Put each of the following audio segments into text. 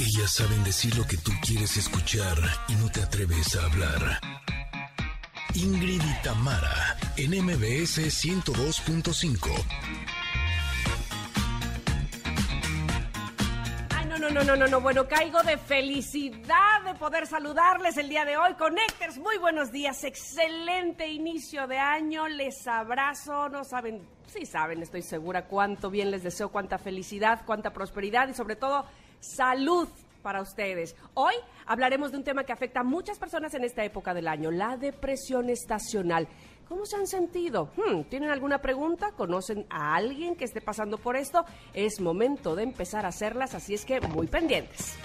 Ellas saben decir lo que tú quieres escuchar y no te atreves a hablar. Ingrid y Tamara, en MBS 102.5. Ay, no, no, no, no, no, no. Bueno, caigo de felicidad de poder saludarles el día de hoy. Connectors, muy buenos días. Excelente inicio de año. Les abrazo. No saben, sí saben, estoy segura cuánto bien les deseo, cuánta felicidad, cuánta prosperidad y sobre todo salud para ustedes. Hoy hablaremos de un tema que afecta a muchas personas en esta época del año, la depresión estacional. ¿Cómo se han sentido? Hmm, ¿Tienen alguna pregunta? ¿Conocen a alguien que esté pasando por esto? Es momento de empezar a hacerlas, así es que muy pendientes.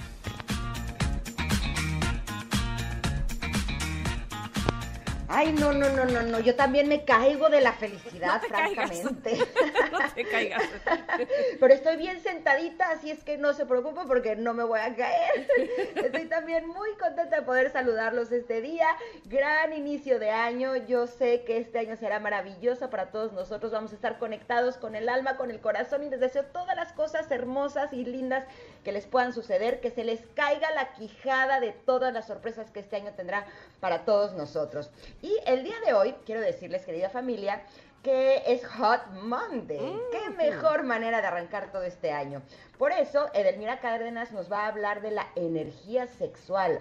Ay, no, no, no, no, no. Yo también me caigo de la felicidad, No te caigas. francamente. no te caigas. Pero estoy bien sentadita, así es que no se preocupe porque no me voy a caer. Estoy también muy contenta de poder saludarlos este día. Gran inicio de año. Yo sé que este año será maravilloso para todos nosotros. Vamos a estar conectados con el alma, con el corazón y les deseo todas las cosas hermosas y lindas que les puedan suceder, que se les caiga la quijada de todas las sorpresas que este año tendrá para todos nosotros. Y el día de hoy, quiero decirles, querida familia, que es Hot Monday. Qué mejor manera de arrancar todo este año. Por eso, Edelmira Cárdenas nos va a hablar de la energía sexual.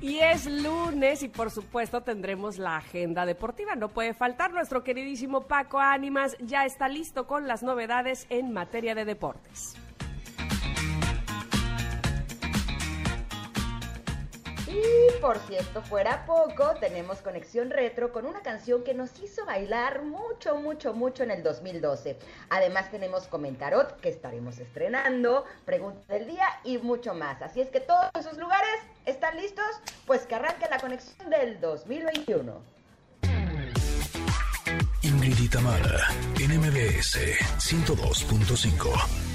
Y es lunes y por supuesto tendremos la agenda deportiva. No puede faltar nuestro queridísimo Paco Ánimas. Ya está listo con las novedades en materia de deportes. Y por si esto fuera poco, tenemos conexión retro con una canción que nos hizo bailar mucho, mucho, mucho en el 2012. Además tenemos Comentarot que estaremos estrenando, Pregunta del Día y mucho más. Así es que todos esos lugares están listos, pues que arranque la conexión del 2021. Ingrid y Tamara, en MBS 102.5.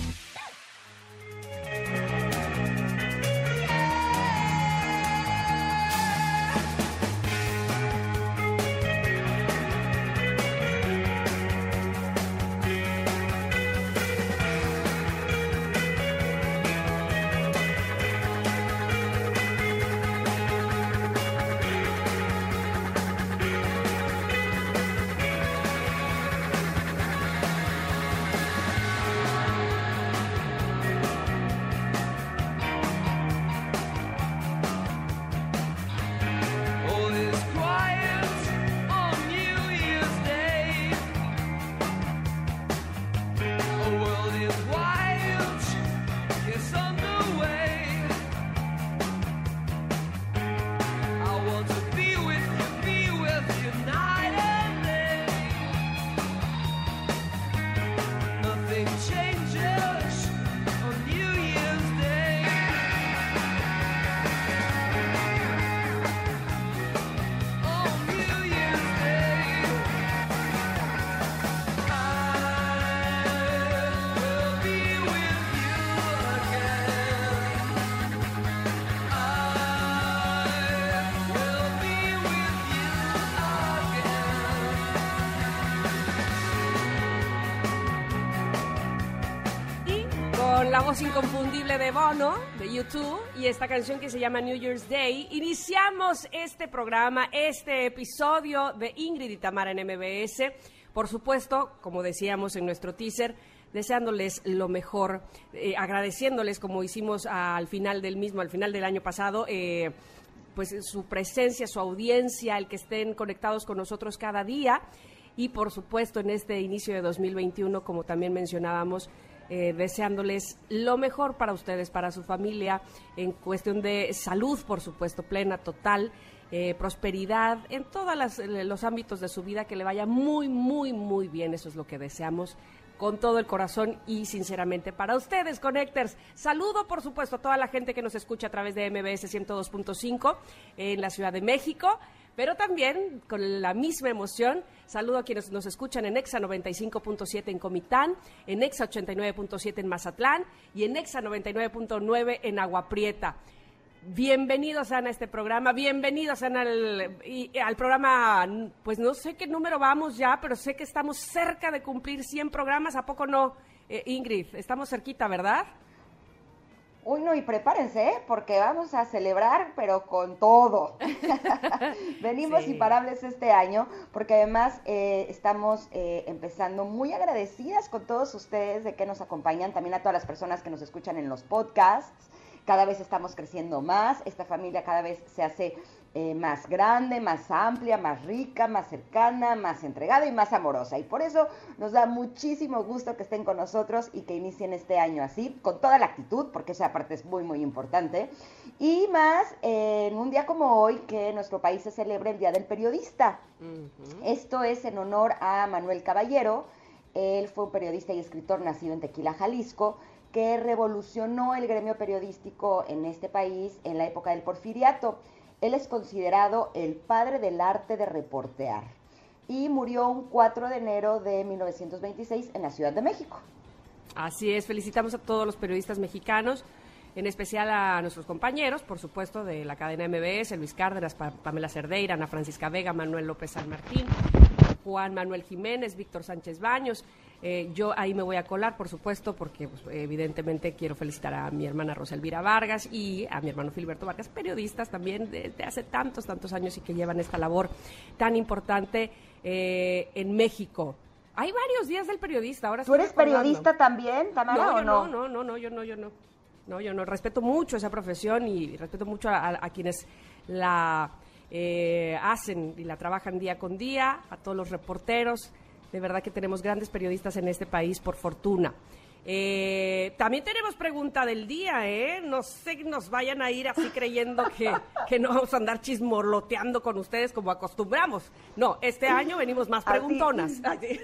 inconfundible de Bono, de YouTube, y esta canción que se llama New Year's Day, iniciamos este programa, este episodio de Ingrid y Tamara en MBS. Por supuesto, como decíamos en nuestro teaser, deseándoles lo mejor, eh, agradeciéndoles como hicimos al final del mismo, al final del año pasado. eh, pues su presencia, su audiencia, el que estén conectados con nosotros cada día y por supuesto en este inicio de 2021, como también mencionábamos, eh, deseándoles lo mejor para ustedes, para su familia, en cuestión de salud, por supuesto, plena, total, eh, prosperidad, en todos los ámbitos de su vida, que le vaya muy, muy, muy bien, eso es lo que deseamos con todo el corazón y sinceramente para ustedes, Connectors. Saludo, por supuesto, a toda la gente que nos escucha a través de MBS 102.5 en la Ciudad de México, pero también con la misma emoción, saludo a quienes nos escuchan en EXA 95.7 en Comitán, en EXA 89.7 en Mazatlán y en EXA 99.9 en Agua Prieta. Bienvenidos a este programa, bienvenidos y- al programa, pues no sé qué número vamos ya, pero sé que estamos cerca de cumplir 100 programas, ¿a poco no, eh, Ingrid? Estamos cerquita, ¿verdad? Uy, no, y prepárense, ¿eh? porque vamos a celebrar, pero con todo. Venimos Sí. imparables este año, porque además eh, estamos eh, empezando muy agradecidas con todos ustedes de que nos acompañan, también a todas las personas que nos escuchan en los podcasts. Cada vez estamos creciendo más, esta familia cada vez se hace eh, más grande, más amplia, más rica, más cercana, más entregada y más amorosa. Y por eso nos da muchísimo gusto que estén con nosotros y que inicien este año así, con toda la actitud, porque esa parte es muy, muy importante. Y más eh, en un día como hoy, que en nuestro país se celebra el Día del Periodista. Esto es en honor a Manuel Caballero. Él fue un periodista y escritor nacido en Tequila, Jalisco, que revolucionó el gremio periodístico en este país en la época del porfiriato. Él es considerado el padre del arte de reportear y murió un 4 de enero de 1926 en la Ciudad de México. Así es, felicitamos a todos los periodistas mexicanos, en especial a nuestros compañeros, por supuesto, de la cadena MBS, Luis Cárdenas, Pa- Pamela Cerdeira, Ana Francisca Vega, Manuel López San Martín, Juan Manuel Jiménez, Víctor Sánchez Baños. Eh, yo ahí me voy a colar, por supuesto, porque pues, evidentemente quiero felicitar a mi hermana Rosa Elvira Vargas y a mi hermano Filiberto Vargas, periodistas también desde hace tantos, tantos años y que llevan esta labor tan importante eh, en México. Hay varios días del periodista. Ahora ¿Tú eres periodista también, Tamara, No, o no? no, no, no, no, yo no, yo no. No, yo no. Respeto mucho esa profesión y respeto mucho a, a- a quienes la eh, hacen y la trabajan día con día, a todos los reporteros. De verdad que tenemos grandes periodistas en este país, por fortuna. Eh, también tenemos pregunta del día, ¿eh? No sé que nos vayan a ir así creyendo que, que no vamos a andar chismorloteando con ustedes como acostumbramos. No, este año venimos más Así. preguntonas. Así.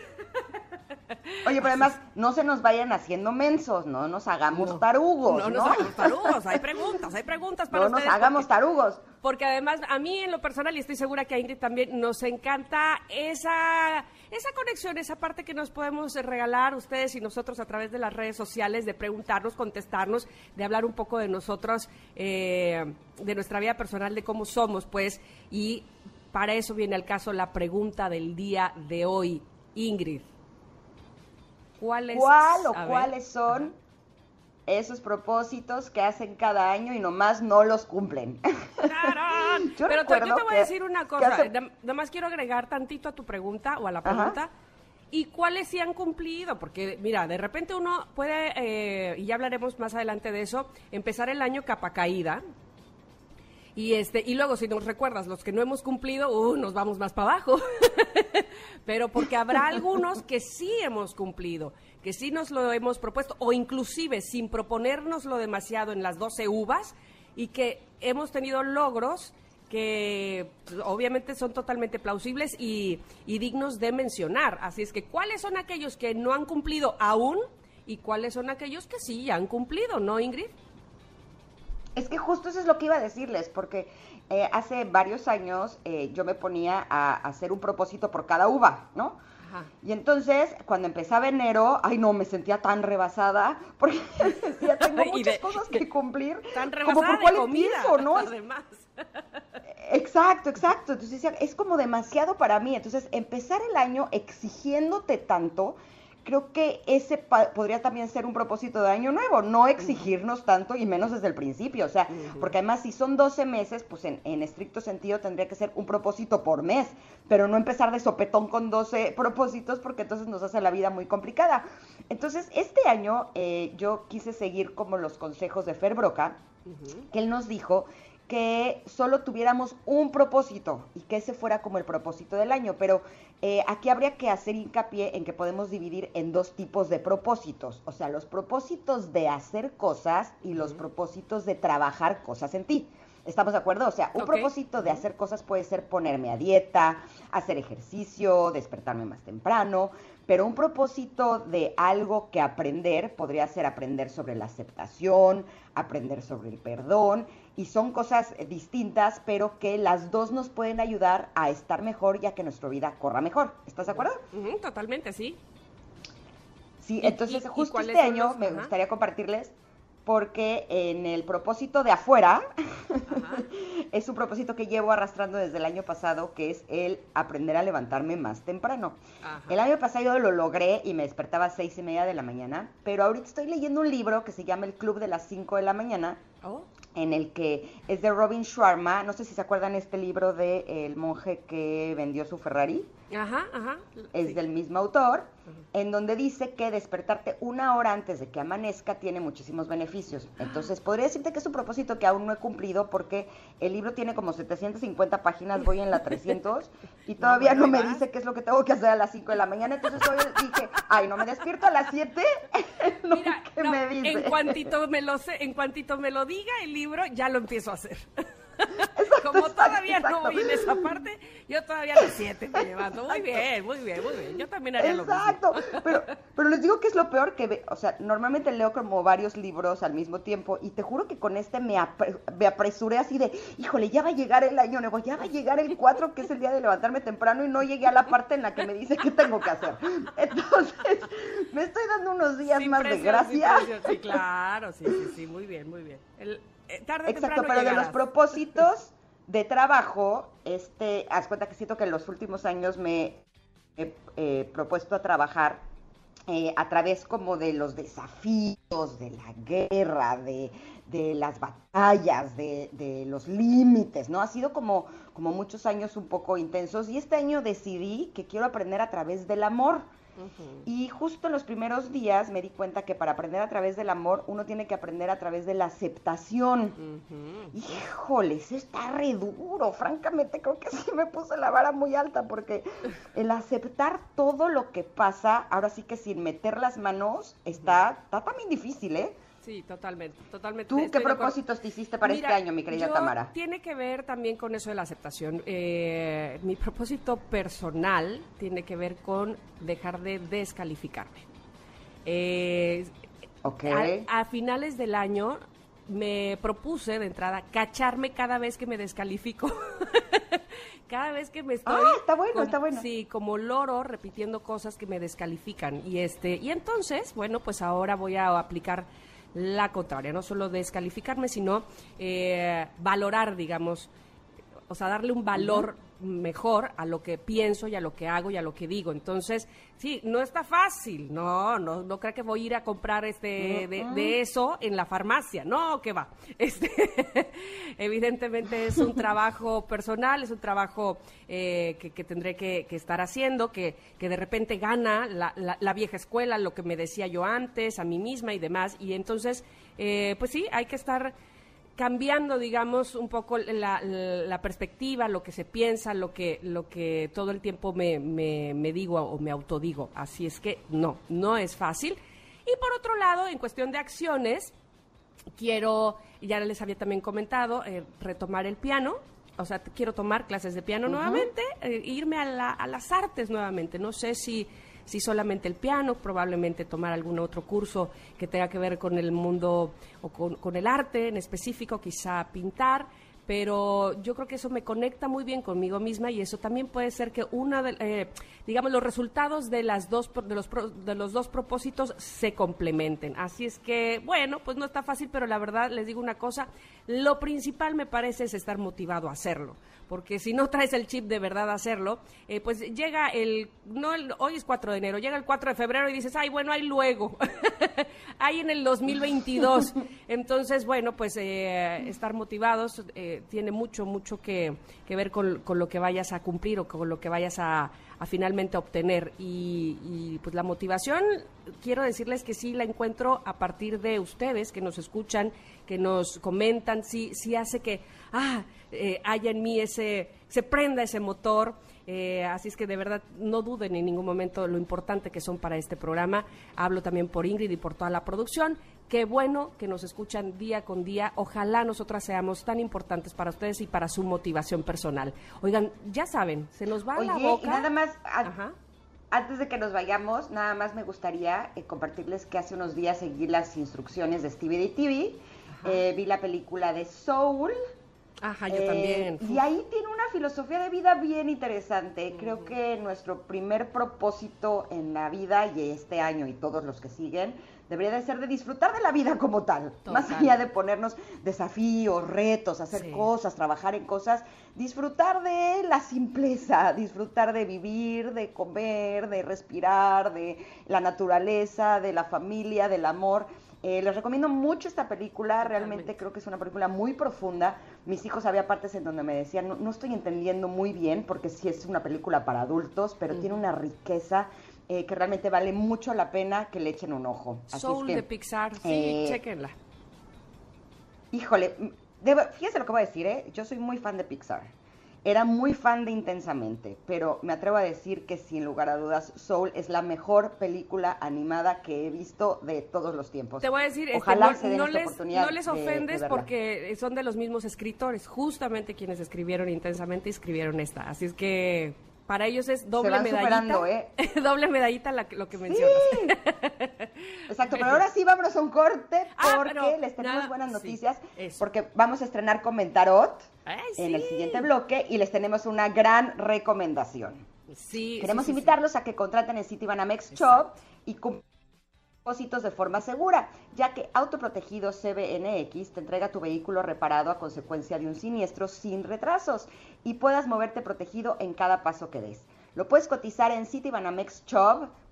Oye, pero además, no se nos vayan haciendo mensos, no nos hagamos No. tarugos, No ¿no? nos hagamos tarugos, hay preguntas, hay preguntas para No nos ustedes. hagamos porque- tarugos. Porque además, a mí en lo personal, y estoy segura que a Ingrid también, nos encanta esa, esa conexión, esa parte que nos podemos regalar ustedes y nosotros a través de las redes sociales, de preguntarnos, contestarnos, de hablar un poco de nosotros, eh, de nuestra vida personal, de cómo somos, pues, y para eso viene al caso la pregunta del día de hoy. Ingrid, ¿cuáles ¿Cuál o cuáles son esos propósitos que hacen cada año y nomás no los cumplen? Yo Pero te- yo te voy a decir una cosa, hace- nada más quiero agregar tantito a tu pregunta o a la Ajá. pregunta. ¿Y cuáles sí han cumplido? Porque, mira, de repente uno puede, eh, y ya hablaremos más adelante de eso, empezar el año capa caída. Y, este, y luego, si nos recuerdas, los que no hemos cumplido, uh, nos vamos más para abajo. Pero porque habrá algunos que sí hemos cumplido, que sí nos lo hemos propuesto, o inclusive sin proponérnoslo demasiado en las 12 uvas, y que hemos tenido logros que pues, obviamente son totalmente plausibles y, y dignos de mencionar. Así es que, ¿cuáles son aquellos que no han cumplido aún y cuáles son aquellos que sí han cumplido, no, Ingrid? Es que justo eso es lo que iba a decirles, porque eh, hace varios años eh, yo me ponía a, a hacer un propósito por cada uva, ¿no? Ajá. Y entonces, cuando empezaba enero, ay no, me sentía tan rebasada, porque decía, tengo muchas de- cosas que cumplir. Tan como rebasada por de cuál comida, empiezo, ¿no? Además. Exacto, exacto. Entonces decía, es como demasiado para mí. Entonces, empezar el año exigiéndote tanto, creo que ese podría también ser un propósito de año nuevo, no exigirnos tanto y menos desde el principio. O sea, porque además si son 12 meses, pues en, en estricto sentido tendría que ser un propósito por mes, pero no empezar de sopetón con 12 propósitos porque entonces nos hace la vida muy complicada. Entonces, este año eh, yo quise seguir como los consejos de Fer Broca, que él nos dijo que solo tuviéramos un propósito y que ese fuera como el propósito del año, pero eh, aquí habría que hacer hincapié en que podemos dividir en dos tipos de propósitos, o sea, los propósitos de hacer cosas y los propósitos de trabajar cosas en ti. ¿Estamos de acuerdo? O sea, un propósito de hacer cosas puede ser ponerme a dieta, hacer ejercicio, despertarme más temprano, pero un propósito de algo que aprender podría ser aprender sobre la aceptación, aprender sobre el perdón, y son cosas eh, distintas, pero que las dos nos pueden ayudar a estar mejor y a que nuestra vida corra mejor. ¿Estás de acuerdo? Totalmente, sí. Sí, ¿Y- entonces y- y justo este año los- me ajá. gustaría compartirles porque en el propósito de afuera es un propósito que llevo arrastrando desde el año pasado, que es el aprender a levantarme más temprano. Ajá. El año pasado lo logré y me despertaba a seis y media de la mañana, pero ahorita estoy leyendo un libro que se llama El Club de las 5 de la mañana, Oh, en el que es de Robin Sharma. No sé si se acuerdan este libro de El monje que vendió su Ferrari. Ajá, ajá. Es Sí. del mismo autor, en donde dice que despertarte una hora antes de que amanezca tiene muchísimos beneficios. Entonces, podría decirte que es un propósito que aún no he cumplido porque el libro tiene como 750 páginas, voy en la 300 y todavía no, me dice qué es lo que tengo que hacer a las 5 de la mañana. Entonces, hoy dije, ay, no me despierto a las 7. lo Mira, no, me dice. en cuantito me lo sé, en cuantito me lo diga el libro, ya lo empiezo a hacer. Como exacto, todavía no exacto. voy en esa parte, yo todavía a las 7 me levanto. Muy bien, muy bien, muy bien. Yo también haría lo mismo. Exacto, pero, pero les digo que es lo peor que, ve- o sea, normalmente leo como varios libros al mismo tiempo y te juro que con este me, apre- me apresuré así de, híjole, ya va a llegar el año nuevo, ya va a llegar el 4 que es el día de levantarme temprano y no llegué a la parte en la que me dice qué tengo que hacer. Entonces, me estoy dando unos días Sin más de gracia. presión. Sí, claro, sí, sí, sí, muy bien, muy bien. El, tarde o Exacto, pero de los propósitos de trabajo, este, haz cuenta que siento que en los últimos años me he eh, propuesto a trabajar eh, a través como de los desafíos, de la guerra, de, de las batallas, de, de los límites, ¿no? Ha sido como, como muchos años un poco intensos y este año decidí que quiero aprender a través del amor. Y justo en los primeros días me di cuenta que para aprender a través del amor uno tiene que aprender a través de la aceptación. Ujú. Híjoles, está re duro. Francamente, creo que sí me puse la vara muy alta porque el aceptar todo lo que pasa, ahora sí que sin meter las manos, está, está también difícil, ¿eh? Sí, totalmente, totalmente. ¿Tú estoy qué propósitos te hiciste para Mira, este año, mi querida yo- Tamara? Tiene que ver también con eso de la aceptación. Eh, mi propósito personal tiene que ver con dejar de descalificarme. Eh, Ok. a, a finales del año me propuse de entrada cacharme cada vez que me descalifico. cada vez que me estoy Ah, está bueno, como- está bueno. sí como loro repitiendo cosas que me descalifican y este y entonces bueno pues ahora voy a aplicar la contraria no solo descalificarme sino eh, valorar digamos o sea, darle un valor mejor a lo que pienso y a lo que hago y a lo que digo. Entonces, sí, no está fácil. No, no, no creo que voy a ir a comprar este de, de eso en la farmacia. No, que va. Este, evidentemente es un trabajo personal, es un trabajo eh, que, que tendré que, que estar haciendo, que, que de repente gana la, la- la vieja escuela, lo que me decía yo antes, a mí misma y demás. Y entonces, eh, pues sí, hay que estar cambiando, digamos, un poco la, la perspectiva, lo que se piensa, lo que, lo que todo el tiempo me, me, me digo o me autodigo. Así es que no, no es fácil. Y por otro lado, en cuestión de acciones, quiero, ya les había también comentado, eh, retomar el piano. O sea, quiero tomar clases de piano nuevamente, eh, irme a, la- a las artes nuevamente. No sé si, si solamente el piano, probablemente tomar algún otro curso que tenga que ver con el mundo o con, el arte en específico, quizá pintar. Pero yo creo que eso me conecta muy bien conmigo misma y eso también puede ser que una de, eh, digamos, los resultados de las dos de los de los dos propósitos se complementen. Así es que, bueno, pues no está fácil, pero la verdad les digo una cosa, lo principal me parece es estar motivado a hacerlo, porque si no traes el chip de verdad a hacerlo, eh, pues llega el, no el- hoy es 4 de enero, llega el 4 de febrero y dices, ay, bueno, ahí luego, ahí en el 2022. Entonces, bueno, pues eh, estar motivados eh, tiene mucho, mucho que, que ver con, con lo que vayas a cumplir o con lo que vayas a, a finalmente obtener. Y, y, pues la motivación, quiero decirles que sí la encuentro a partir de ustedes que nos escuchan, que nos comentan, sí, sí hace que ah, eh, haya en mí ese, se prenda ese motor. Eh, así es que de verdad no duden en ningún momento lo importante que son para este programa. Hablo también por Ingrid y por toda la producción. Qué bueno que nos escuchan día con día. Ojalá nosotras seamos tan importantes para ustedes y para su motivación personal. Oigan, ya saben, se nos va Oye, la boca. y nada más, a- Ajá. antes de que nos vayamos, nada más me gustaría eh, compartirles que hace unos días seguí las instrucciones de Stevie TV. Eh, vi la película de Soul, Ajá, yo Eh, también. Y ahí tiene una filosofía de vida bien interesante. Creo que nuestro primer propósito en la vida y este año y todos los que siguen debería de ser de disfrutar de la vida como tal. Más allá de ponernos desafíos, retos, hacer Sí. cosas, trabajar en cosas, disfrutar de la simpleza, disfrutar de vivir, de comer, de respirar, de la naturaleza, de la familia, del amor. Eh, les recomiendo mucho esta película, realmente Totalmente. creo que es una película muy profunda. Mis hijos había partes en donde me decían, no, no estoy entendiendo muy bien, porque sí es una película para adultos, pero tiene una riqueza eh, que realmente vale mucho la pena que le echen un ojo. Así es Soul que, de Pixar, sí, eh, chéquenla. Híjole, debo- fíjese lo que voy a decir, ¿eh? Yo soy muy fan de Pixar. Era muy fan de Intensamente, pero me atrevo a decir que sin lugar a dudas Soul es la mejor película animada que he visto de todos los tiempos. Te voy a decir, este, Ojalá no, se den no esta les, oportunidad no les de- de ofendes porque son de los mismos escritores, justamente quienes escribieron intensamente escribieron esta. Así es que para ellos es doble van medallita. ¿eh? doble medallita la lo que mencionas. Exacto, pero ahora sí vámonos a un corte Ah, porque les tenemos nada, buenas sí, noticias porque vamos a estrenar Comentarot Ay, en el sí. siguiente bloque y les tenemos una gran recomendación. Sí, Queremos sí, sí, sí. invitarlos a que contraten el Citibanamex Shop y cumplan de forma segura, ya que Autoprotegido CBNX te entrega tu vehículo reparado a consecuencia de un siniestro sin retrasos y puedas moverte protegido en cada paso que des. Lo puedes cotizar en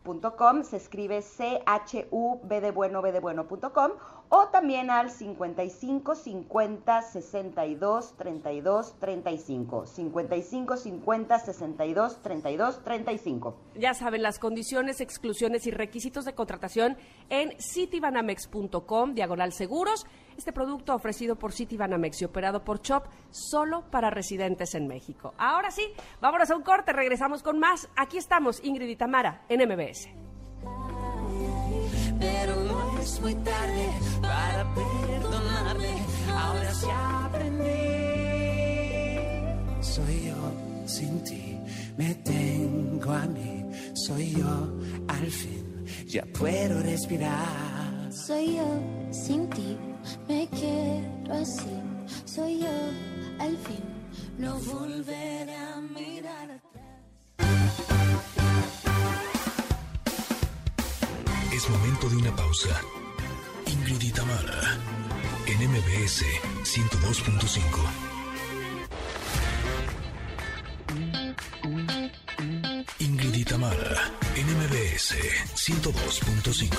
citibanamexshop.com, se escribe c h u b de bueno b de bueno.com o también al 55 50 62 32 35. 55 50 62 32 35. Ya saben las condiciones, exclusiones y requisitos de contratación en citibanamex.com, diagonal seguros. Este producto ofrecido por Citibanamex y operado por Chop solo para residentes en México. Ahora sí, vámonos a un corte, regresamos con más. Aquí estamos, Ingrid y Tamara, en MBS. pero no es muy tarde para perdonarle. Ahora sí aprendí. Soy yo sin ti, me tengo a mí. Soy yo al fin, ya puedo respirar. Soy yo sin ti, me quiero así. Soy yo al fin, no volveré a mirar. Es momento de una pausa. Ingrid y Tamara, en MBS 102.5. Ingrid y Tamara, en MBS 102.5.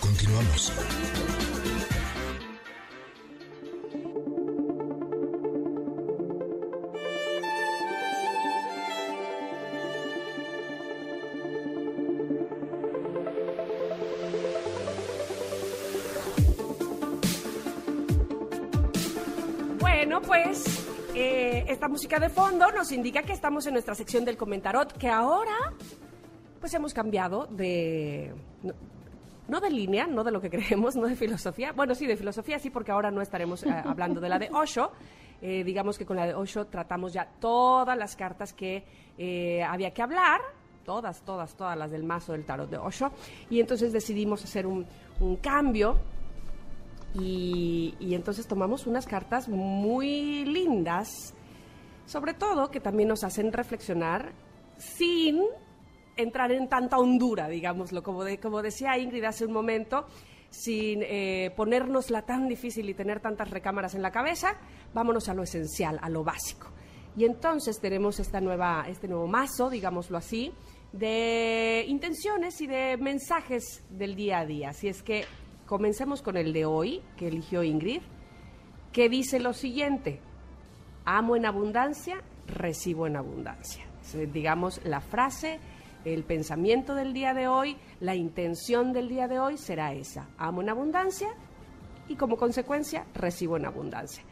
Continuamos. Bueno, pues eh, esta música de fondo nos indica que estamos en nuestra sección del comentarot, que ahora pues hemos cambiado de... No, de línea, no de lo que creemos, no de filosofía. Bueno, sí, de filosofía sí, porque ahora no estaremos eh, hablando de la de Osho. Eh, digamos que con la de Osho tratamos ya todas las cartas que había que hablar, todas, todas, todas las del mazo del tarot de Osho. Y entonces decidimos hacer un cambio y, entonces tomamos unas cartas muy lindas, sobre todo que también nos hacen reflexionar sin entrar en tanta hondura, digámoslo, como, como decía Ingrid hace un momento, sin eh, ponérnosla tan difícil y tener tantas recámaras en la cabeza, vámonos a lo esencial, a lo básico. Y entonces tenemos esta nueva, este nuevo mazo, digámoslo así, de intenciones y de mensajes del día a día. Así es que comencemos con el de hoy, que eligió Ingrid, que dice lo siguiente, amo en abundancia, recibo en abundancia. Es, digamos, la frase, el pensamiento del día de hoy, la intención del día de hoy será esa, amo en abundancia y como consecuencia recibo en abundancia.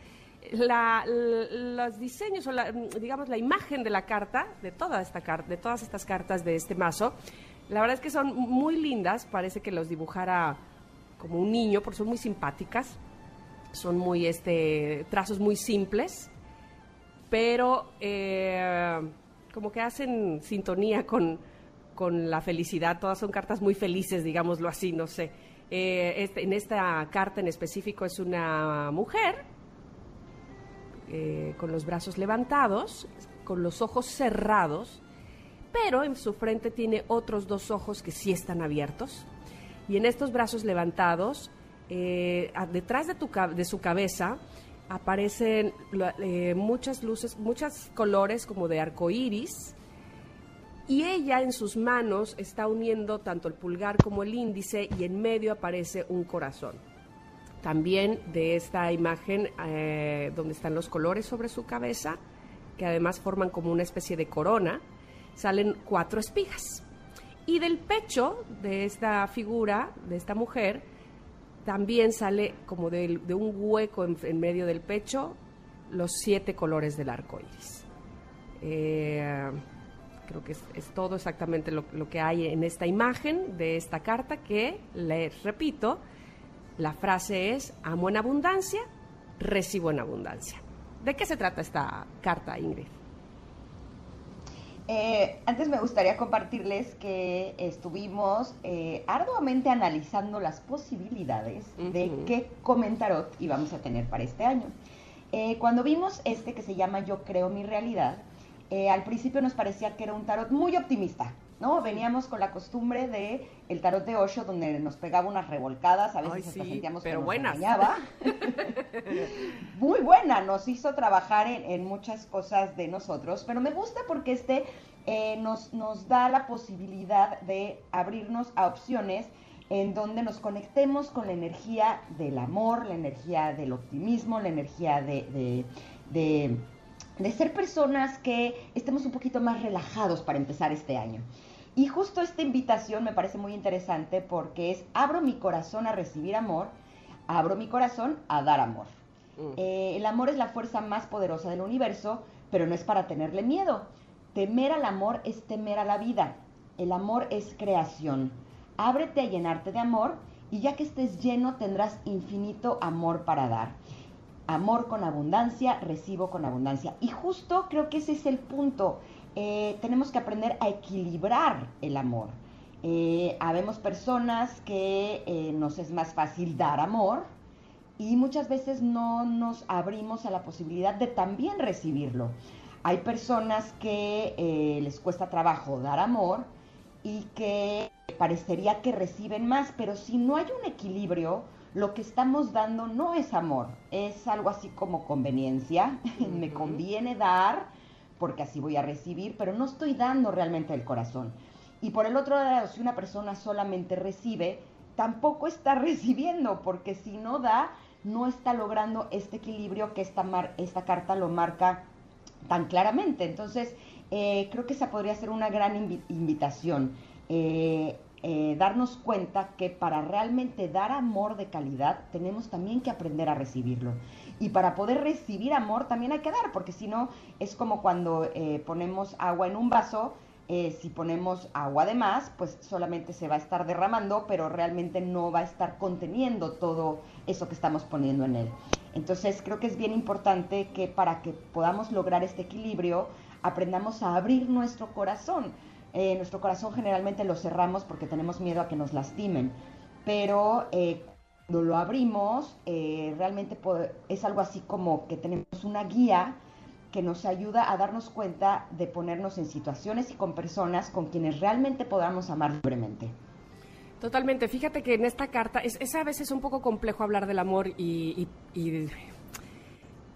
Los diseños o digamos la imagen de la carta, de esta carta, de todas estas cartas de este mazo, la verdad es que son muy lindas, parece que los dibujara como un niño, porque son muy simpáticas, son muy este trazos muy simples, pero eh, como que hacen sintonía con, con la felicidad. Todas son cartas muy felices, digámoslo así, no sé. Eh, este- en esta carta en específico es una mujer eh, con los brazos levantados, con los ojos cerrados, pero en su frente tiene otros dos ojos que sí están abiertos. Y en estos brazos levantados, eh, detrás de, tu, de su cabeza, aparecen eh, muchas luces, muchos colores como de arco iris. Y ella en sus manos está uniendo tanto el pulgar como el índice y en medio aparece un corazón. También de esta imagen eh, donde están los colores sobre su cabeza, que además forman como una especie de corona, salen cuatro espigas. Y del pecho de esta figura, de esta mujer, también sale como de, un hueco en, medio del pecho los siete colores del arco iris. Eh, creo que es, es todo exactamente lo, lo que hay en esta imagen de esta carta que, les repito, la frase es, amo en abundancia, recibo en abundancia. ¿De qué se trata esta carta, Ingrid? Eh, antes me gustaría compartirles que estuvimos eh, arduamente analizando las posibilidades de qué comentarot íbamos a tener para este año. Eh, cuando vimos este que se llama Yo creo mi realidad, al principio nos parecía que era un tarot muy optimista, ¿no? Veníamos con la costumbre de el tarot de Osho, donde nos pegaba unas revolcadas, a veces Ay, hasta sí, sentíamos pero que nos buenas. muy buena, nos hizo trabajar en, en muchas cosas de nosotros, pero me gusta porque este eh, nos, nos da la posibilidad de abrirnos a opciones en donde nos conectemos con la energía del amor, la energía del optimismo, la energía de, de- de- de ser personas que estemos un poquito más relajados para empezar este año. Y justo esta invitación me parece muy interesante porque es abro mi corazón a recibir amor, abro mi corazón a dar amor. Eh, el amor es la fuerza más poderosa del universo, pero no es para tenerle miedo. Temer al amor es temer a la vida. El amor es creación. Ábrete a llenarte de amor y ya que estés lleno tendrás infinito amor para dar. Amor con abundancia, recibo con abundancia. Y justo creo que ese es el punto. Eh, tenemos que aprender a equilibrar el amor. Eh, habemos personas que eh, nos es más fácil dar amor, y muchas veces no nos abrimos a la posibilidad de también recibirlo. Hay personas que les cuesta trabajo dar amor y que parecería que reciben más, pero si no hay un equilibrio, lo que estamos dando no es amor, es algo así como conveniencia, me conviene dar porque así voy a recibir, pero no estoy dando realmente el corazón. Y por el otro lado, si una persona solamente recibe, tampoco está recibiendo, porque si no da, no está logrando este equilibrio que esta, mar- esta carta lo marca tan claramente. Entonces, eh, creo que esa podría ser una gran invi- invitación. Eh, eh, darnos cuenta que para realmente dar amor de calidad tenemos también que aprender a recibirlo. Y para poder recibir amor también hay que dar, porque si no es como cuando eh, ponemos agua en un vaso, eh, si ponemos agua de más, pues solamente se va a estar derramando, pero realmente no va a estar conteniendo todo eso que estamos poniendo en él. Entonces creo que es bien importante que para que podamos lograr este equilibrio, aprendamos a abrir nuestro corazón. Eh, nuestro corazón generalmente lo cerramos porque tenemos miedo a que nos lastimen, pero cuando lo abrimos, eh, realmente es algo así como que tenemos una guía que nos ayuda a darnos cuenta de ponernos en situaciones y con personas con quienes realmente podamos amar libremente. Totalmente. Fíjate que en esta carta es, es a veces un poco complejo hablar del amor y, y, y-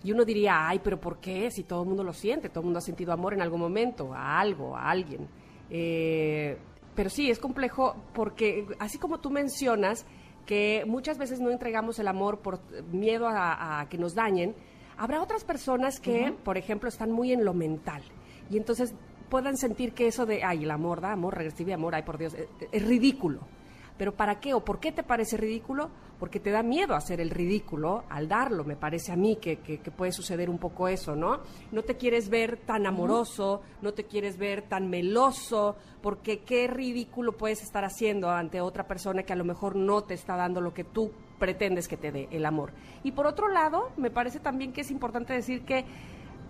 y uno diría, ay, pero ¿por qué? Si todo el mundo lo siente, todo el mundo ha sentido amor en algún momento, a algo, a alguien. Eh, pero sí, es complejo porque así como tú mencionas que muchas veces no entregamos el amor por miedo a, a que nos dañen, habrá otras personas que, por ejemplo, están muy en lo mental y entonces puedan sentir que eso de, ay, el amor da amor, recibe amor, ay, por Dios, es, es ridículo. ¿Pero para qué o por qué te parece ridículo? Porque te da miedo hacer el ridículo al darlo, me parece a mí que, que- que puede suceder un poco eso, ¿no? No te quieres ver tan amoroso, no te quieres ver tan meloso, porque qué ridículo puedes estar haciendo ante otra persona que a lo mejor no te está dando lo que tú pretendes que te dé el amor. Y por otro lado, me parece también que es importante decir que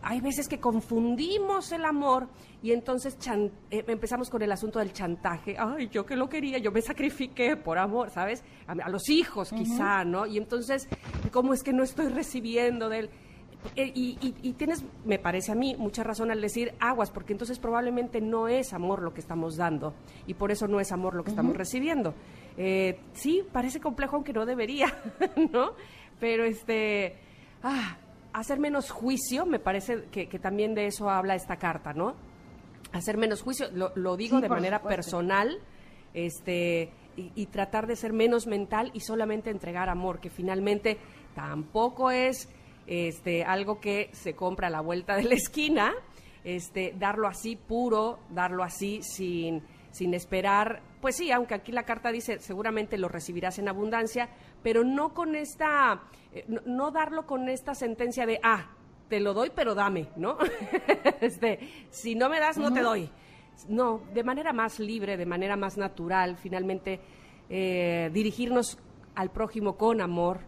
hay veces que confundimos el amor y entonces chan- eh, empezamos con el asunto del chantaje. Ay, yo que lo quería, yo me sacrifiqué por amor, ¿sabes? A, a los hijos quizá, ¿no? Y entonces, ¿cómo es que no estoy recibiendo de él? Eh, y, y- y tienes, me parece a mí, mucha razón al decir aguas, porque entonces probablemente no es amor lo que estamos dando y por eso no es amor lo que estamos recibiendo. Eh, sí, parece complejo aunque no debería, ¿no? Pero este, ah, hacer menos juicio, me parece que, que también de eso habla esta carta, ¿no? Hacer menos juicio, lo, lo digo Sí, de manera supuesto. personal, este, y, y tratar de ser menos mental y solamente entregar amor, que finalmente tampoco es este, algo que se compra a la vuelta de la esquina, este, darlo así puro, darlo así sin, sin esperar, pues sí, aunque aquí la carta dice seguramente lo recibirás en abundancia, pero no con esta, eh, no, no darlo con esta sentencia de, ah, te lo doy, pero dame, ¿no? este, si no me das, no te doy. No, de manera más libre, de manera más natural, finalmente eh, dirigirnos al prójimo con amor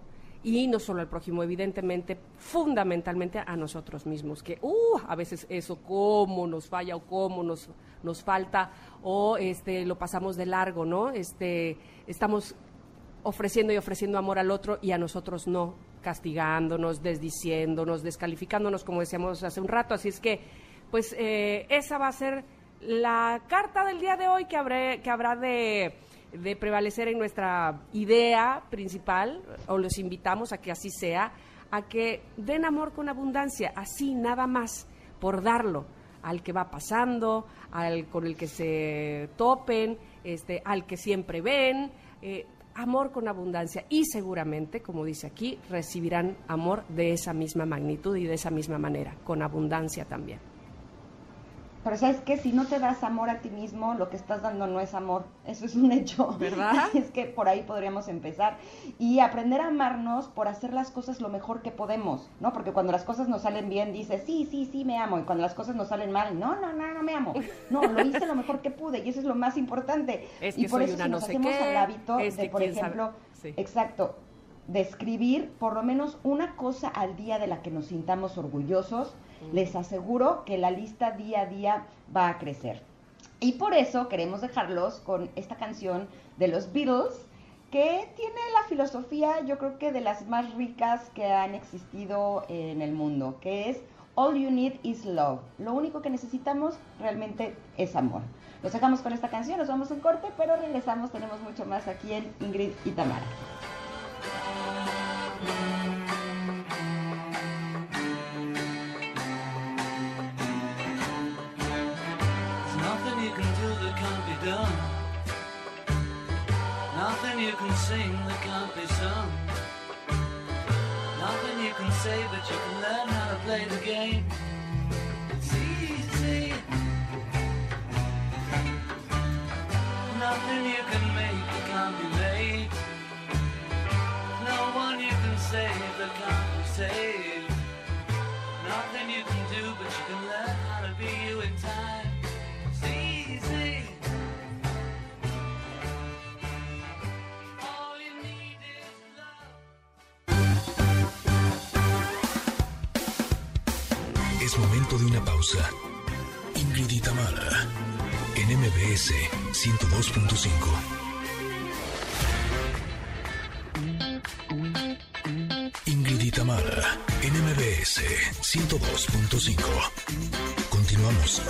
y no solo al prójimo, evidentemente, fundamentalmente a nosotros mismos, que uh, a veces eso cómo nos falla o cómo nos, nos falta o este, lo pasamos de largo, ¿no? Este, estamos ofreciendo y ofreciendo amor al otro y a nosotros no, castigándonos, desdiciéndonos, descalificándonos, como decíamos hace un rato. Así es que, pues, eh, esa va a ser la carta del día de hoy que, habré, que habrá de, de prevalecer en nuestra idea principal, o los invitamos a que así sea, a que den amor con abundancia, así nada más, por darlo al que va pasando, al con el que se topen, este, al que siempre ven, eh, amor con abundancia y seguramente, como dice aquí, recibirán amor de esa misma magnitud y de esa misma manera, con abundancia también. Pero sabes que si no te das amor a ti mismo, lo que estás dando no es amor. Eso es un hecho. ¿Verdad? Es que por ahí podríamos empezar. Y aprender a amarnos por hacer las cosas lo mejor que podemos, ¿no? Porque cuando las cosas nos salen bien, dices, sí, sí, sí, me amo. Y cuando las cosas nos salen mal, no, no, no, no me amo. No, lo hice lo mejor que pude. Y eso es lo más importante. Es y por soy eso una si no nos sé hacemos qué, al hábito es de, por ejemplo, Sí. exacto, de escribir por lo menos una cosa al día de la que nos sintamos orgullosos, les aseguro que la lista día a día va a crecer. Y por eso queremos dejarlos con esta canción de los Beatles, que tiene la filosofía, yo creo que de las más ricas que han existido en el mundo, que es All You Need Is Love. Lo único que necesitamos realmente es amor. Los dejamos con esta canción, nos vamos a un corte, pero regresamos, tenemos mucho más aquí en Ingrid y Tamara. Nothing you can do that can't be done. Nothing you can sing that can't be sung. Nothing you can say, but you can learn how to play the game. It's easy. Nothing you can make that can't be made. One you can save that can't be saved. Nothing you can do, but you can learn how to be you in time. It's easy. All you need is love. Es momento de una pausa. Ingrid y Tamara, en MBS 102.5. Ingrid y en MBS 102.5. Continuamos.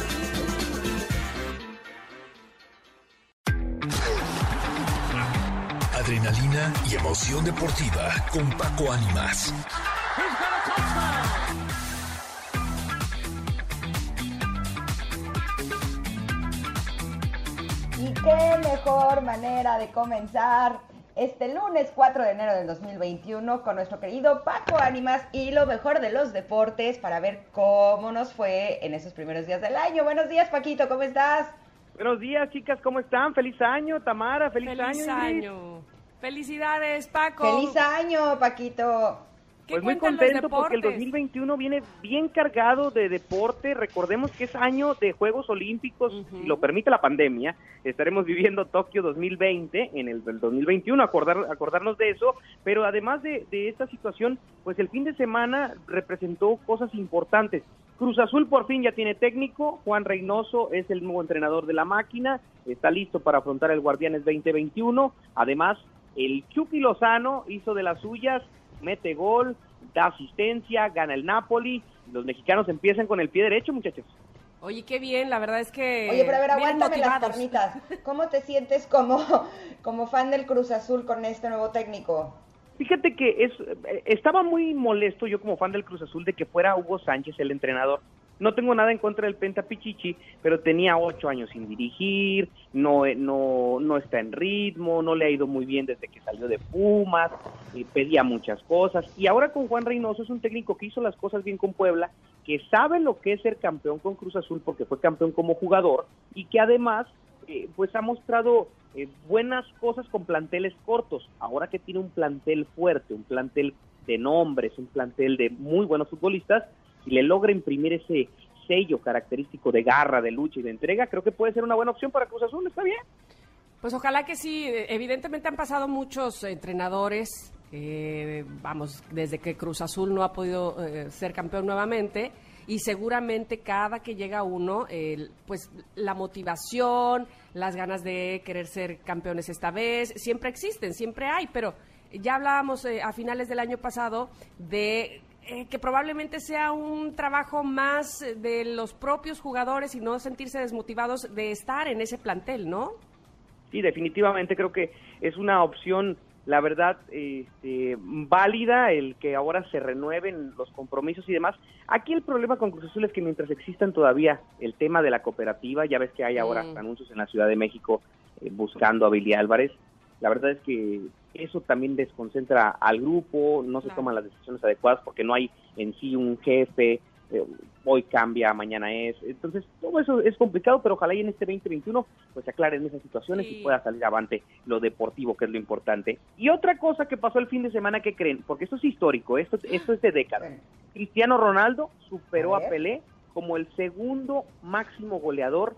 Adrenalina y emoción deportiva con Paco Ánimas. Y qué mejor manera de comenzar este lunes 4 de enero del 2021 con nuestro querido Paco Ánimas y lo mejor de los deportes para ver cómo nos fue en esos primeros días del año. Buenos días, Paquito, ¿cómo estás? Buenos días, chicas, ¿cómo están? Feliz año, Tamara, feliz, Feliz año. Ingrid. año. Felicidades, Paco. Feliz año, Paquito. ¿Qué Pues muy contento porque el deportes? 2021 viene bien cargado de deporte. Recordemos que es año de Juegos Olímpicos, Ujú. si lo permite la pandemia. Estaremos viviendo Tokio 2020 en el, del 2021, acordar, acordarnos de eso. Pero además de, de esta situación, pues el fin de semana representó cosas importantes. Cruz Azul por fin ya tiene técnico, Juan Reynoso es el nuevo entrenador de la máquina, está listo para afrontar el Guardianes 2021. Además, el Chucky Lozano hizo de las suyas, mete gol, da asistencia, gana el Napoli, los mexicanos empiezan con el pie derecho, muchachos. Oye, qué bien, la verdad es que... Oye, pero a ver, aguántame las carnitas. ¿Cómo te sientes como, como fan del Cruz Azul con este nuevo técnico? Fíjate que es, eh, estaba muy molesto yo como fan del Cruz Azul de que fuera Hugo Sánchez el entrenador. No tengo nada en contra del Penta Pichichi, pero tenía ocho años sin dirigir, no, no, no está en ritmo, no le ha ido muy bien desde que salió de Pumas, eh, pedía muchas cosas. Y ahora con Juan Reynoso es un técnico que hizo las cosas bien con Puebla, que sabe lo que es ser campeón con Cruz Azul porque fue campeón como jugador y que además eh, pues ha mostrado eh, buenas cosas con planteles cortos. Ahora que tiene un plantel fuerte, un plantel de nombres, un plantel de muy buenos futbolistas, si le logra imprimir ese sello característico de garra, de lucha y de entrega, creo que puede ser una buena opción para Cruz Azul, está bien. Pues ojalá que sí. Evidentemente han pasado muchos entrenadores, eh, vamos, desde que Cruz Azul no ha podido eh, ser campeón nuevamente. Y seguramente cada que llega uno, pues la motivación, las ganas de querer ser campeones esta vez, siempre existen, siempre hay, pero ya hablábamos eh, a finales del año pasado de eh, que probablemente sea un trabajo más eh, de los propios jugadores y no sentirse desmotivados de estar en ese plantel, ¿no? Sí, definitivamente creo que es una opción, la verdad, este, válida el que ahora se renueven los compromisos y demás. Aquí el problema con Cruz Azul es que mientras existan todavía el tema de la cooperativa, ya ves que hay ahora Mm. anuncios en la Ciudad de México eh, buscando a Billy Álvarez, la verdad es que eso también desconcentra al grupo, no se toman las decisiones adecuadas porque no hay en sí un jefe, eh, hoy cambia, mañana es. Entonces, todo eso es complicado, pero ojalá y en este 2021 pues se aclaren esas situaciones Sí. y pueda salir avante lo deportivo, que es lo importante. Y otra cosa que pasó el fin de semana, que creen? Porque esto es histórico, esto, esto es de décadas. Cristiano Ronaldo superó A. Pelé como el segundo máximo goleador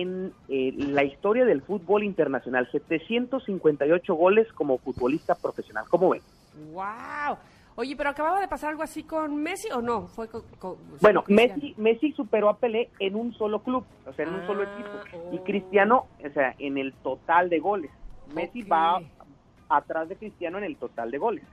en eh, la historia del fútbol internacional. 758 goles como futbolista profesional. ¿Cómo ven? ¡Wow! Oye, pero acababa de pasar algo así con Messi o no? Fue con, con- Bueno? Messi, Messi superó a Pelé en un solo club, o sea, en un solo Ah, equipo. Y. Cristiano, o sea, en el total de goles. Messi va atrás de Cristiano en el total de goles.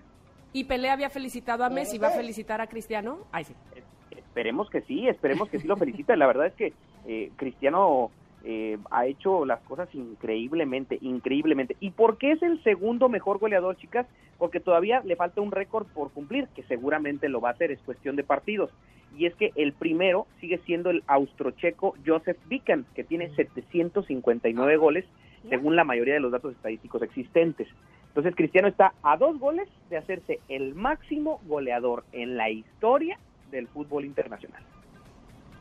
¿Y Pelé había felicitado a Messi? ¿Va a felicitar a Cristiano? Ay, sí. Es- Esperemos que sí, esperemos que sí lo felicite. La verdad es que eh, Cristiano eh, ha hecho las cosas increíblemente, increíblemente. ¿Y por qué es el segundo mejor goleador, chicas? Porque todavía le falta un récord por cumplir, que seguramente lo va a hacer, es cuestión de partidos. Y es que el primero sigue siendo el austrocheco Joseph Vican, que tiene 759 goles, según la mayoría de los datos estadísticos existentes. Entonces Cristiano está a dos goles de hacerse el máximo goleador en la historia del fútbol internacional.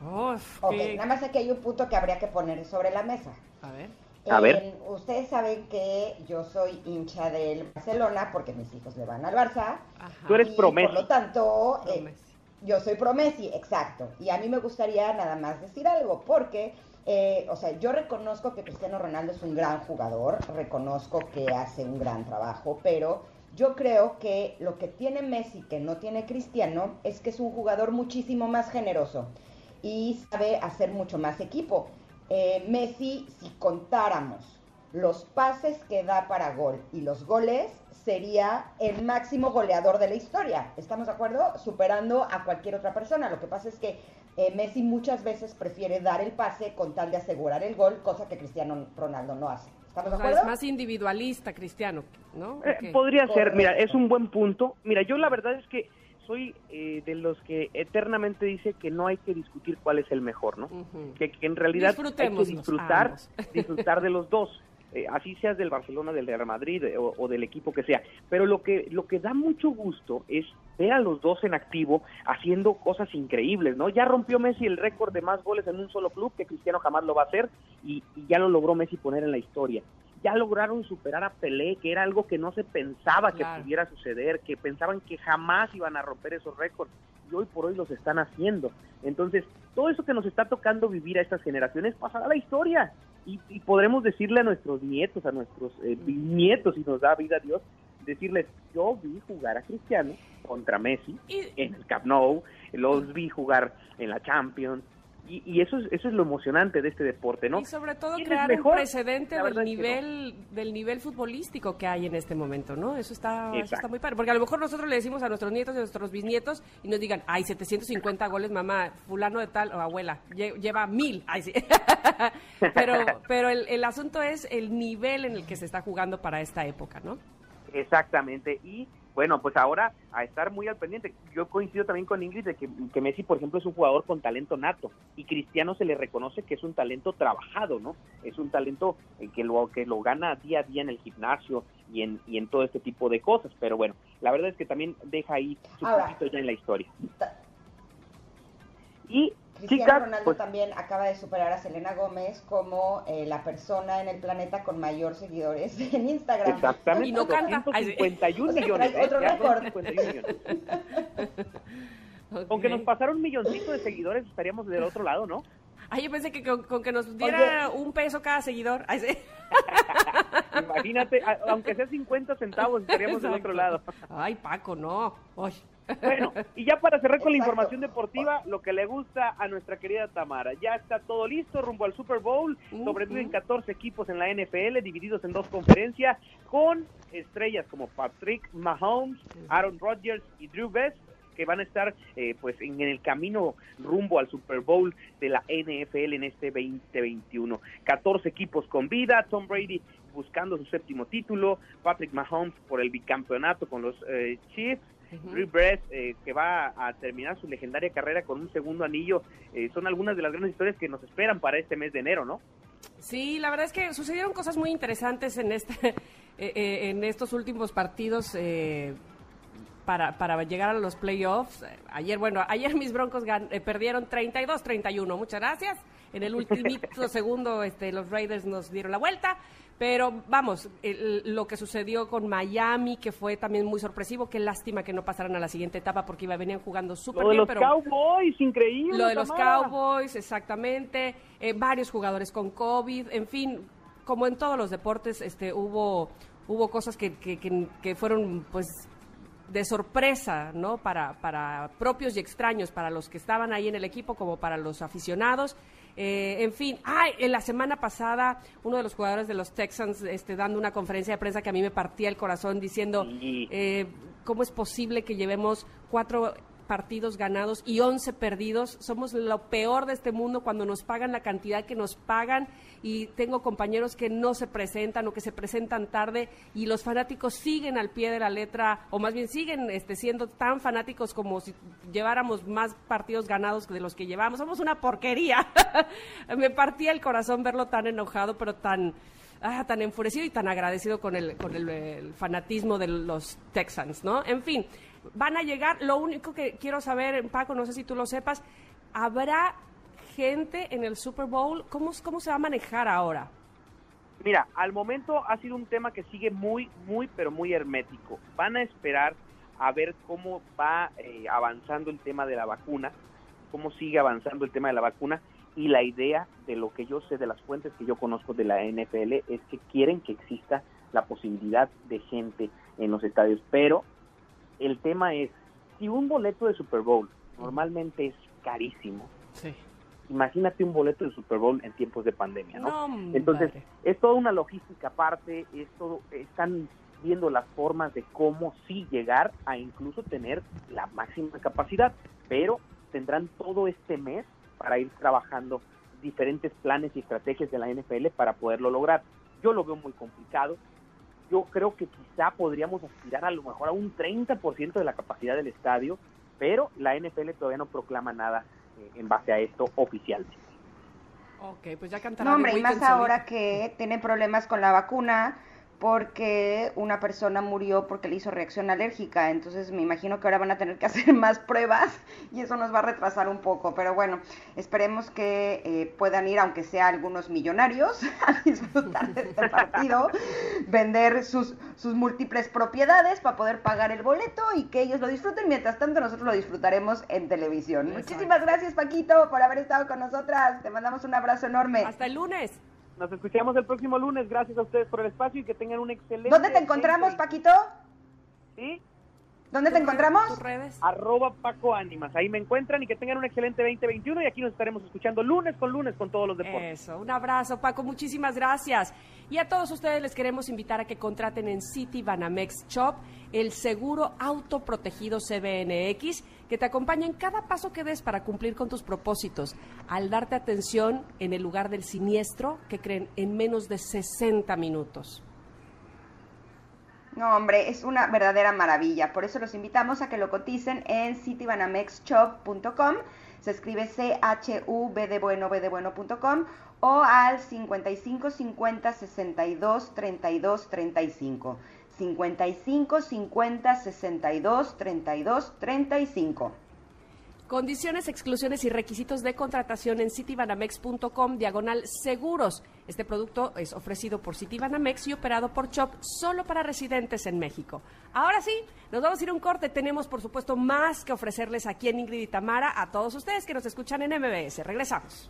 Uf, ok, qué- nada más aquí hay un punto que habría que poner sobre la mesa. A ver. A ver. Eh, Ustedes saben que yo soy hincha del Barcelona porque mis hijos le van al Barça. Ajá. Tú eres y pro Messi. Por lo tanto, eh, yo soy pro Messi, exacto. Y a mí me gustaría nada más decir algo, porque, eh, o sea, yo reconozco que Cristiano Ronaldo es un gran jugador, reconozco que hace un gran trabajo, pero yo creo que lo que tiene Messi que no tiene Cristiano es que es un jugador muchísimo más generoso y sabe hacer mucho más equipo. Eh, Messi, si contáramos los pases que da para gol y los goles, sería el máximo goleador de la historia. ¿Estamos de acuerdo? Superando a cualquier otra persona. Lo que pasa es que eh, Messi muchas veces prefiere dar el pase con tal de asegurar el gol, cosa que Cristiano Ronaldo no hace. ¿Estamos O de acuerdo? es más individualista, Cristiano, ¿no? Eh, podría ser, mira, es un buen punto. Mira, yo la verdad es que soy eh, de los que eternamente dice que no hay que discutir cuál es el mejor, ¿no? Que, que en realidad hay que disfrutar, disfrutar de los dos. Eh, así seas del Barcelona, del Real Madrid eh, o, o del equipo que sea. Pero lo que, lo que da mucho gusto es ver a los dos en activo haciendo cosas increíbles, ¿no? Ya rompió Messi el récord de más goles en un solo club, que Cristiano jamás lo va a hacer, y, y ya lo logró Messi poner en la historia. Ya lograron superar a Pelé, que era algo que no se pensaba Claro. que pudiera suceder, que pensaban que jamás iban a romper esos récords, y hoy por hoy los están haciendo. Entonces, todo eso que nos está tocando vivir a estas generaciones pasará a la historia y, y podremos decirle a nuestros nietos, a nuestros eh, bisnietos, si nos da vida Dios, decirles, yo vi jugar a Cristiano contra Messi en el Camp Nou, los vi jugar en la Champions Y, y eso, es, eso es lo emocionante de este deporte, ¿no? Y sobre todo ¿Quién es crear un precedente del no. nivel, del nivel futbolístico que hay en este momento, ¿no? Eso está, eso está muy padre. Porque a lo mejor nosotros le decimos a nuestros nietos y a nuestros bisnietos y nos digan, ay, 750 goles, mamá, fulano de tal, o abuela, lle- lleva mil. Ay, sí. pero pero el, el asunto es el nivel en el que se está jugando para esta época, ¿no? Exactamente. Y bueno, pues ahora a estar muy al pendiente. Yo coincido también con Ingrid de que, que Messi, por ejemplo, es un jugador con talento nato y Cristiano se le reconoce que es un talento trabajado, ¿no? Es un talento eh, que lo que lo gana día a día en el gimnasio y en, y en todo este tipo de cosas. Pero bueno, la verdad es que también deja ahí su Ahora. poquito ya en la historia. Y Cristiano chicas, Ronaldo pues también acaba de superar a Selena Gómez como eh, la persona en el planeta con mayor seguidores en Instagram. exactamente Y no canta. Ay, sí. 251 O sea, millones. trae otro ¿eh? Récord. 251 millones. Aunque nos pasara un milloncito de seguidores, estaríamos del otro lado, ¿no? Ay, yo pensé que con, con que nos diera un peso cada seguidor. Ay, sí. Imagínate, aunque sea 50 centavos, estaríamos del otro lado. Ay, Paco, no. Ay. Bueno, y ya para cerrar con la información deportiva, lo que le gusta a nuestra querida Tamara. Ya está todo listo rumbo al Super Bowl. Sobreviven 14 equipos en la NFL, divididos en dos conferencias, con estrellas como Patrick Mahomes, Aaron Rodgers y Drew Brees que van a estar eh, pues en, en el camino rumbo al Super Bowl de la NFL en este 2021. 14 equipos con vida, Tom Brady buscando su séptimo título, Patrick Mahomes por el bicampeonato con los eh, Chiefs, Drew Brees, eh, que va a terminar su legendaria carrera con un segundo anillo, eh, son algunas de las grandes historias que nos esperan para este mes de enero, ¿no? Sí, la verdad es que sucedieron cosas muy interesantes en este, eh, eh, en estos últimos partidos para, para llegar a los playoffs. Ayer, bueno, ayer mis Broncos gan- eh, perdieron 32-31. Muchas gracias. En el ultimito segundo, este, los Raiders nos dieron la vuelta. Pero vamos, el- lo que sucedió con Miami, que fue también muy sorpresivo, qué lástima que no pasaran a la siguiente etapa porque iba, venían jugando súper Lo de bien. los pero... Cowboys, increíble. Lo de los. Cowboys, exactamente. eh, varios jugadores con COVID, en fin, como en todos los deportes, este, hubo, hubo cosas que, que, que- que fueron, pues, de sorpresa, ¿no? Para, para propios y extraños, para los que estaban ahí en el equipo como para los aficionados. Eh, en fin, ay, en la semana pasada uno de los jugadores de los Texans este, dando una conferencia de prensa que a mí me partía el corazón diciendo Sí. eh, cómo es posible que llevemos cuatro partidos ganados y 11 perdidos. Somos lo peor de este mundo cuando nos pagan la cantidad que nos pagan y tengo compañeros que no se presentan o que se presentan tarde y los fanáticos siguen al pie de la letra o más bien siguen este, siendo tan fanáticos como si lleváramos más partidos ganados de los que llevamos. Somos una porquería. Me partía el corazón verlo tan enojado pero tan ah, tan enfurecido y tan agradecido con el, con el fanatismo de los Texans, ¿no? En fin, van a llegar. Lo único que quiero saber, Paco, no sé si tú lo sepas, ¿habrá gente en el Super Bowl? ¿Cómo, cómo se va a manejar ahora? Mira, al momento ha sido un tema que sigue muy, muy, pero muy hermético. Van a esperar a ver cómo va eh, avanzando el tema de la vacuna, cómo sigue avanzando el tema de la vacuna. Y la idea de lo que yo sé de las fuentes que yo conozco de la NFL es que quieren que exista la posibilidad de gente en los estadios. Pero el tema es, si un boleto de Super Bowl normalmente es carísimo, Sí. imagínate un boleto de Super Bowl en tiempos de pandemia, ¿no? No. Entonces, es toda una logística aparte, es todo- están viendo las formas de cómo sí llegar a incluso tener la máxima capacidad, pero tendrán todo este mes para ir trabajando diferentes planes y estrategias de la NFL para poderlo lograr. Yo lo veo muy complicado. Yo creo que quizá podríamos aspirar a lo mejor a un 30% de la capacidad del estadio, pero la NFL todavía no proclama nada eh, en base a esto oficialmente. Ok, pues ya cantará No, The hombre, y más ahora que tienen problemas con la vacuna porque una persona murió porque le hizo reacción alérgica. Entonces me imagino que ahora van a tener que hacer más pruebas y eso nos va a retrasar un poco. Pero bueno, esperemos que eh, puedan ir, aunque sea algunos millonarios, a disfrutar de este partido, vender sus, sus múltiples propiedades para poder pagar el boleto y que ellos lo disfruten. Mientras tanto, nosotros lo disfrutaremos en televisión. Muchísimas gracias, Paquito, por haber estado con nosotras. Te mandamos un abrazo enorme. Hasta el lunes. Nos escuchamos el próximo lunes. Gracias a ustedes por el espacio y que tengan un excelente. ¿Dónde te encontramos, Paquito? ¿Sí? ¿Dónde te encontramos? ¿Tus redes? Arroba Paco Ánimas. Ahí me encuentran y que tengan un excelente 2021 y aquí nos estaremos escuchando lunes con lunes con todos los deportes. Eso, un abrazo Paco, muchísimas gracias. Y a todos ustedes les queremos invitar a que contraten en City Banamex Shop el seguro autoprotegido CBNX que te acompaña en cada paso que des para cumplir con tus propósitos, al darte atención en el lugar del siniestro que creen en menos de 60 minutos. No, hombre, es una verdadera maravilla. Por eso los invitamos a que lo coticen en citybanamexshop.com. Se escribe C-H-U-B de bueno, B de bueno.com o al 55 50 62 32 35. 55 50 62 32 35. Condiciones, exclusiones y requisitos de contratación en citibanamex.com diagonal seguros. Este producto es ofrecido por Citibanamex y operado por Chop solo para residentes en México. Ahora sí, nos vamos a ir a un corte. Tenemos, por supuesto, más que ofrecerles aquí en Ingrid y Tamara a todos ustedes que nos escuchan en MBS. Regresamos.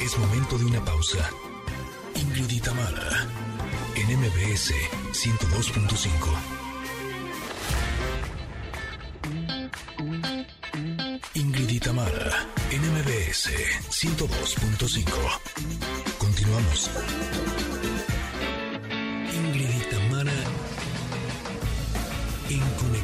Es momento de una pausa. Ingrid en MBS 102.5. Ingrid en MBS 102.5. Continuamos.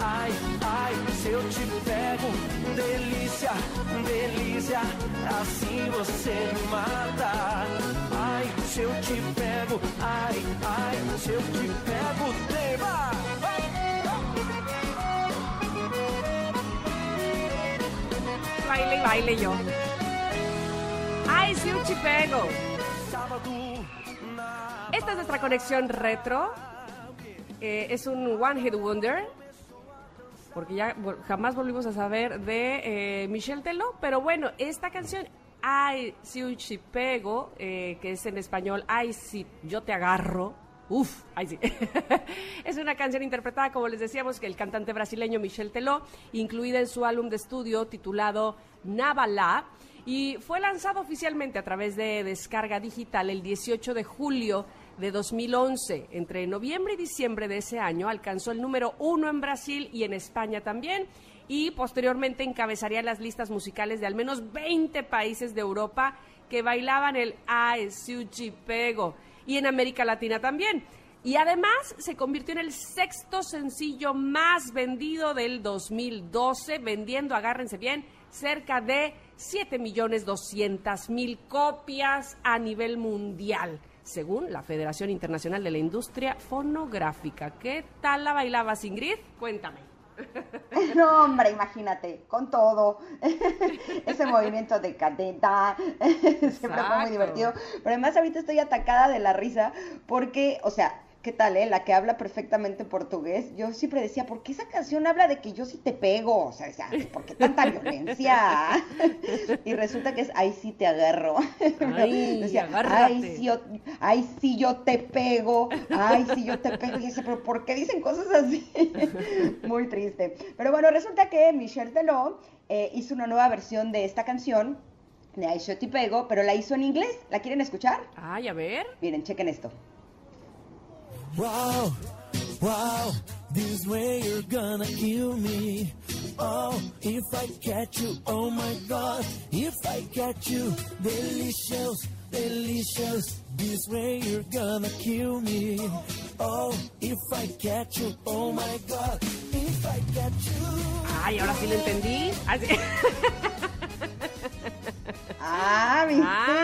ai, ai, se eu te pego, delícia, delícia, assim você me mata. Ai, se eu te pego, ai, ai, se eu te pego, tema. Baile baile yo. ¡Ay, sí, un chipego! Sábado na Esta es nuestra conexión retro. Eh, es un One Hit Wonder. Porque ya jamás volvimos a saber de eh, Michelle Teló. Pero bueno, esta canción, Ay, si chipego, eh, que es en español, Ay, si yo te agarro. Uf, ay sí. es una canción interpretada, como les decíamos, que el cantante brasileño Michel Teló, incluida en su álbum de estudio titulado Navala, y fue lanzado oficialmente a través de descarga digital el 18 de julio de 2011. Entre noviembre y diciembre de ese año alcanzó el número uno en Brasil y en España también. Y posteriormente encabezaría las listas musicales de al menos 20 países de Europa que bailaban el Suchi Pego. Y en América Latina también. Y además se convirtió en el sexto sencillo más vendido del 2012, vendiendo, agárrense bien, cerca de 7.200.000 copias a nivel mundial, según la Federación Internacional de la Industria Fonográfica. ¿Qué tal la bailabas, Ingrid? Cuéntame. No, hombre, imagínate, con todo. Ese movimiento de cadeta siempre fue muy divertido. Pero además ahorita estoy atacada de la risa porque, o sea, ¿Qué tal, eh? La que habla perfectamente portugués. Yo siempre decía, ¿por qué esa canción habla de que yo sí te pego? O sea, decía, ¿por qué tanta violencia? y resulta que es, ay, sí te agarro. Ay, decía, ay, sí, yo, ay, sí yo te pego. Ay, sí yo te pego. Y decía, ¿pero por qué dicen cosas así? Muy triste. Pero bueno, resulta que Michelle Teló eh, hizo una nueva versión de esta canción, de te pego, pero la hizo en inglés. ¿La quieren escuchar? Ay, a ver. Miren, chequen esto. Wow, wow, this way you're gonna kill me. Oh, if I catch you, oh my god, if I catch you, delicious, delicious. This way you're gonna kill me. Oh, if I catch you, oh my god, if I catch you. Ay, ahora sí lo entendí. Así. Ah, ¿viste? Ah,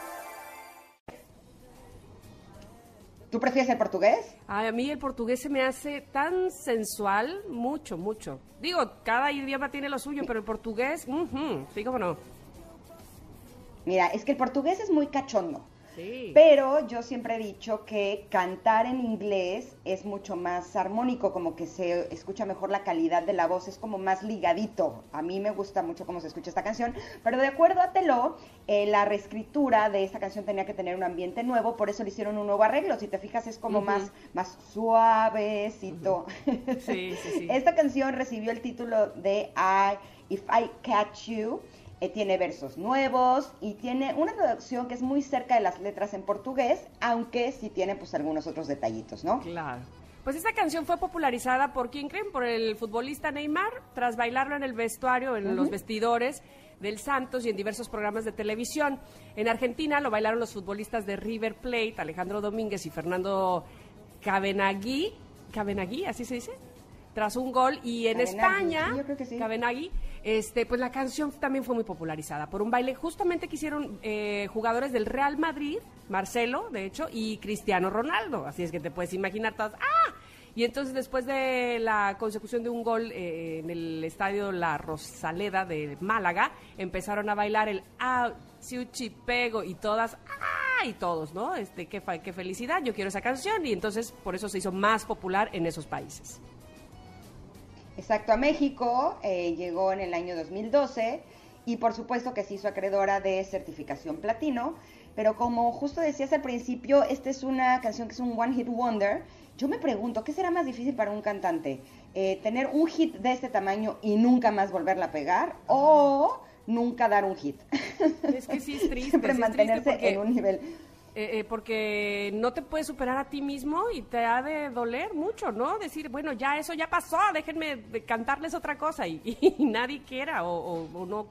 ¿Tú prefieres el portugués? Ay, a mí el portugués se me hace tan sensual, mucho, mucho. Digo, cada idioma tiene lo suyo, pero el portugués, ujú, sí, cómo no. Mira, es que el portugués es muy cachondo. Sí. Pero yo siempre he dicho que cantar en inglés es mucho más armónico, como que se escucha mejor la calidad de la voz, es como más ligadito. A mí me gusta mucho cómo se escucha esta canción, pero de acuerdo a Teló, eh, la reescritura de esta canción tenía que tener un ambiente nuevo, por eso le hicieron un nuevo arreglo. Si te fijas, es como más, más suavecito. Sí, sí, sí. Esta canción recibió el título de I, If I Catch You. Eh, tiene versos nuevos y tiene una traducción que es muy cerca de las letras en portugués, aunque sí tiene pues algunos otros detallitos, ¿no? Claro. Pues esta canción fue popularizada por quién creen, por el futbolista Neymar, tras bailarlo en el vestuario, en los vestidores del Santos y en diversos programas de televisión. En Argentina lo bailaron los futbolistas de River Plate, Alejandro Domínguez y Fernando Cabenagui, Cabenagui, así se dice, tras un gol y en Cabenagui, España, sí. Cabenagui, este, pues la canción también fue muy popularizada por un baile justamente que hicieron eh, jugadores del Real Madrid, Marcelo, de hecho, y Cristiano Ronaldo. Así es que te puedes imaginar todas. ¡Ah! Y entonces después de la consecución de un gol eh, en el estadio La Rosaleda de Málaga, empezaron a bailar el ah, Pego y todas ¡ah! y todos, ¿no? Este, qué, qué felicidad, yo quiero esa canción y entonces por eso se hizo más popular en esos países. Exacto, a México eh, llegó en el año 2012 y por supuesto que se hizo acreedora de certificación platino, pero como justo decías al principio, esta es una canción que es un one hit wonder. Yo me pregunto, ¿qué será más difícil para un cantante? Eh, ¿Tener un hit de este tamaño y nunca más volverla a pegar? ¿O nunca dar un hit? Es que sí es triste. Siempre sí es triste mantenerse porque- en un nivel. Eh, eh, porque no te puedes superar a ti mismo y te ha de doler mucho, ¿no? Decir, bueno, ya eso ya pasó, déjenme de cantarles otra cosa y, y nadie quiera o, o- o no.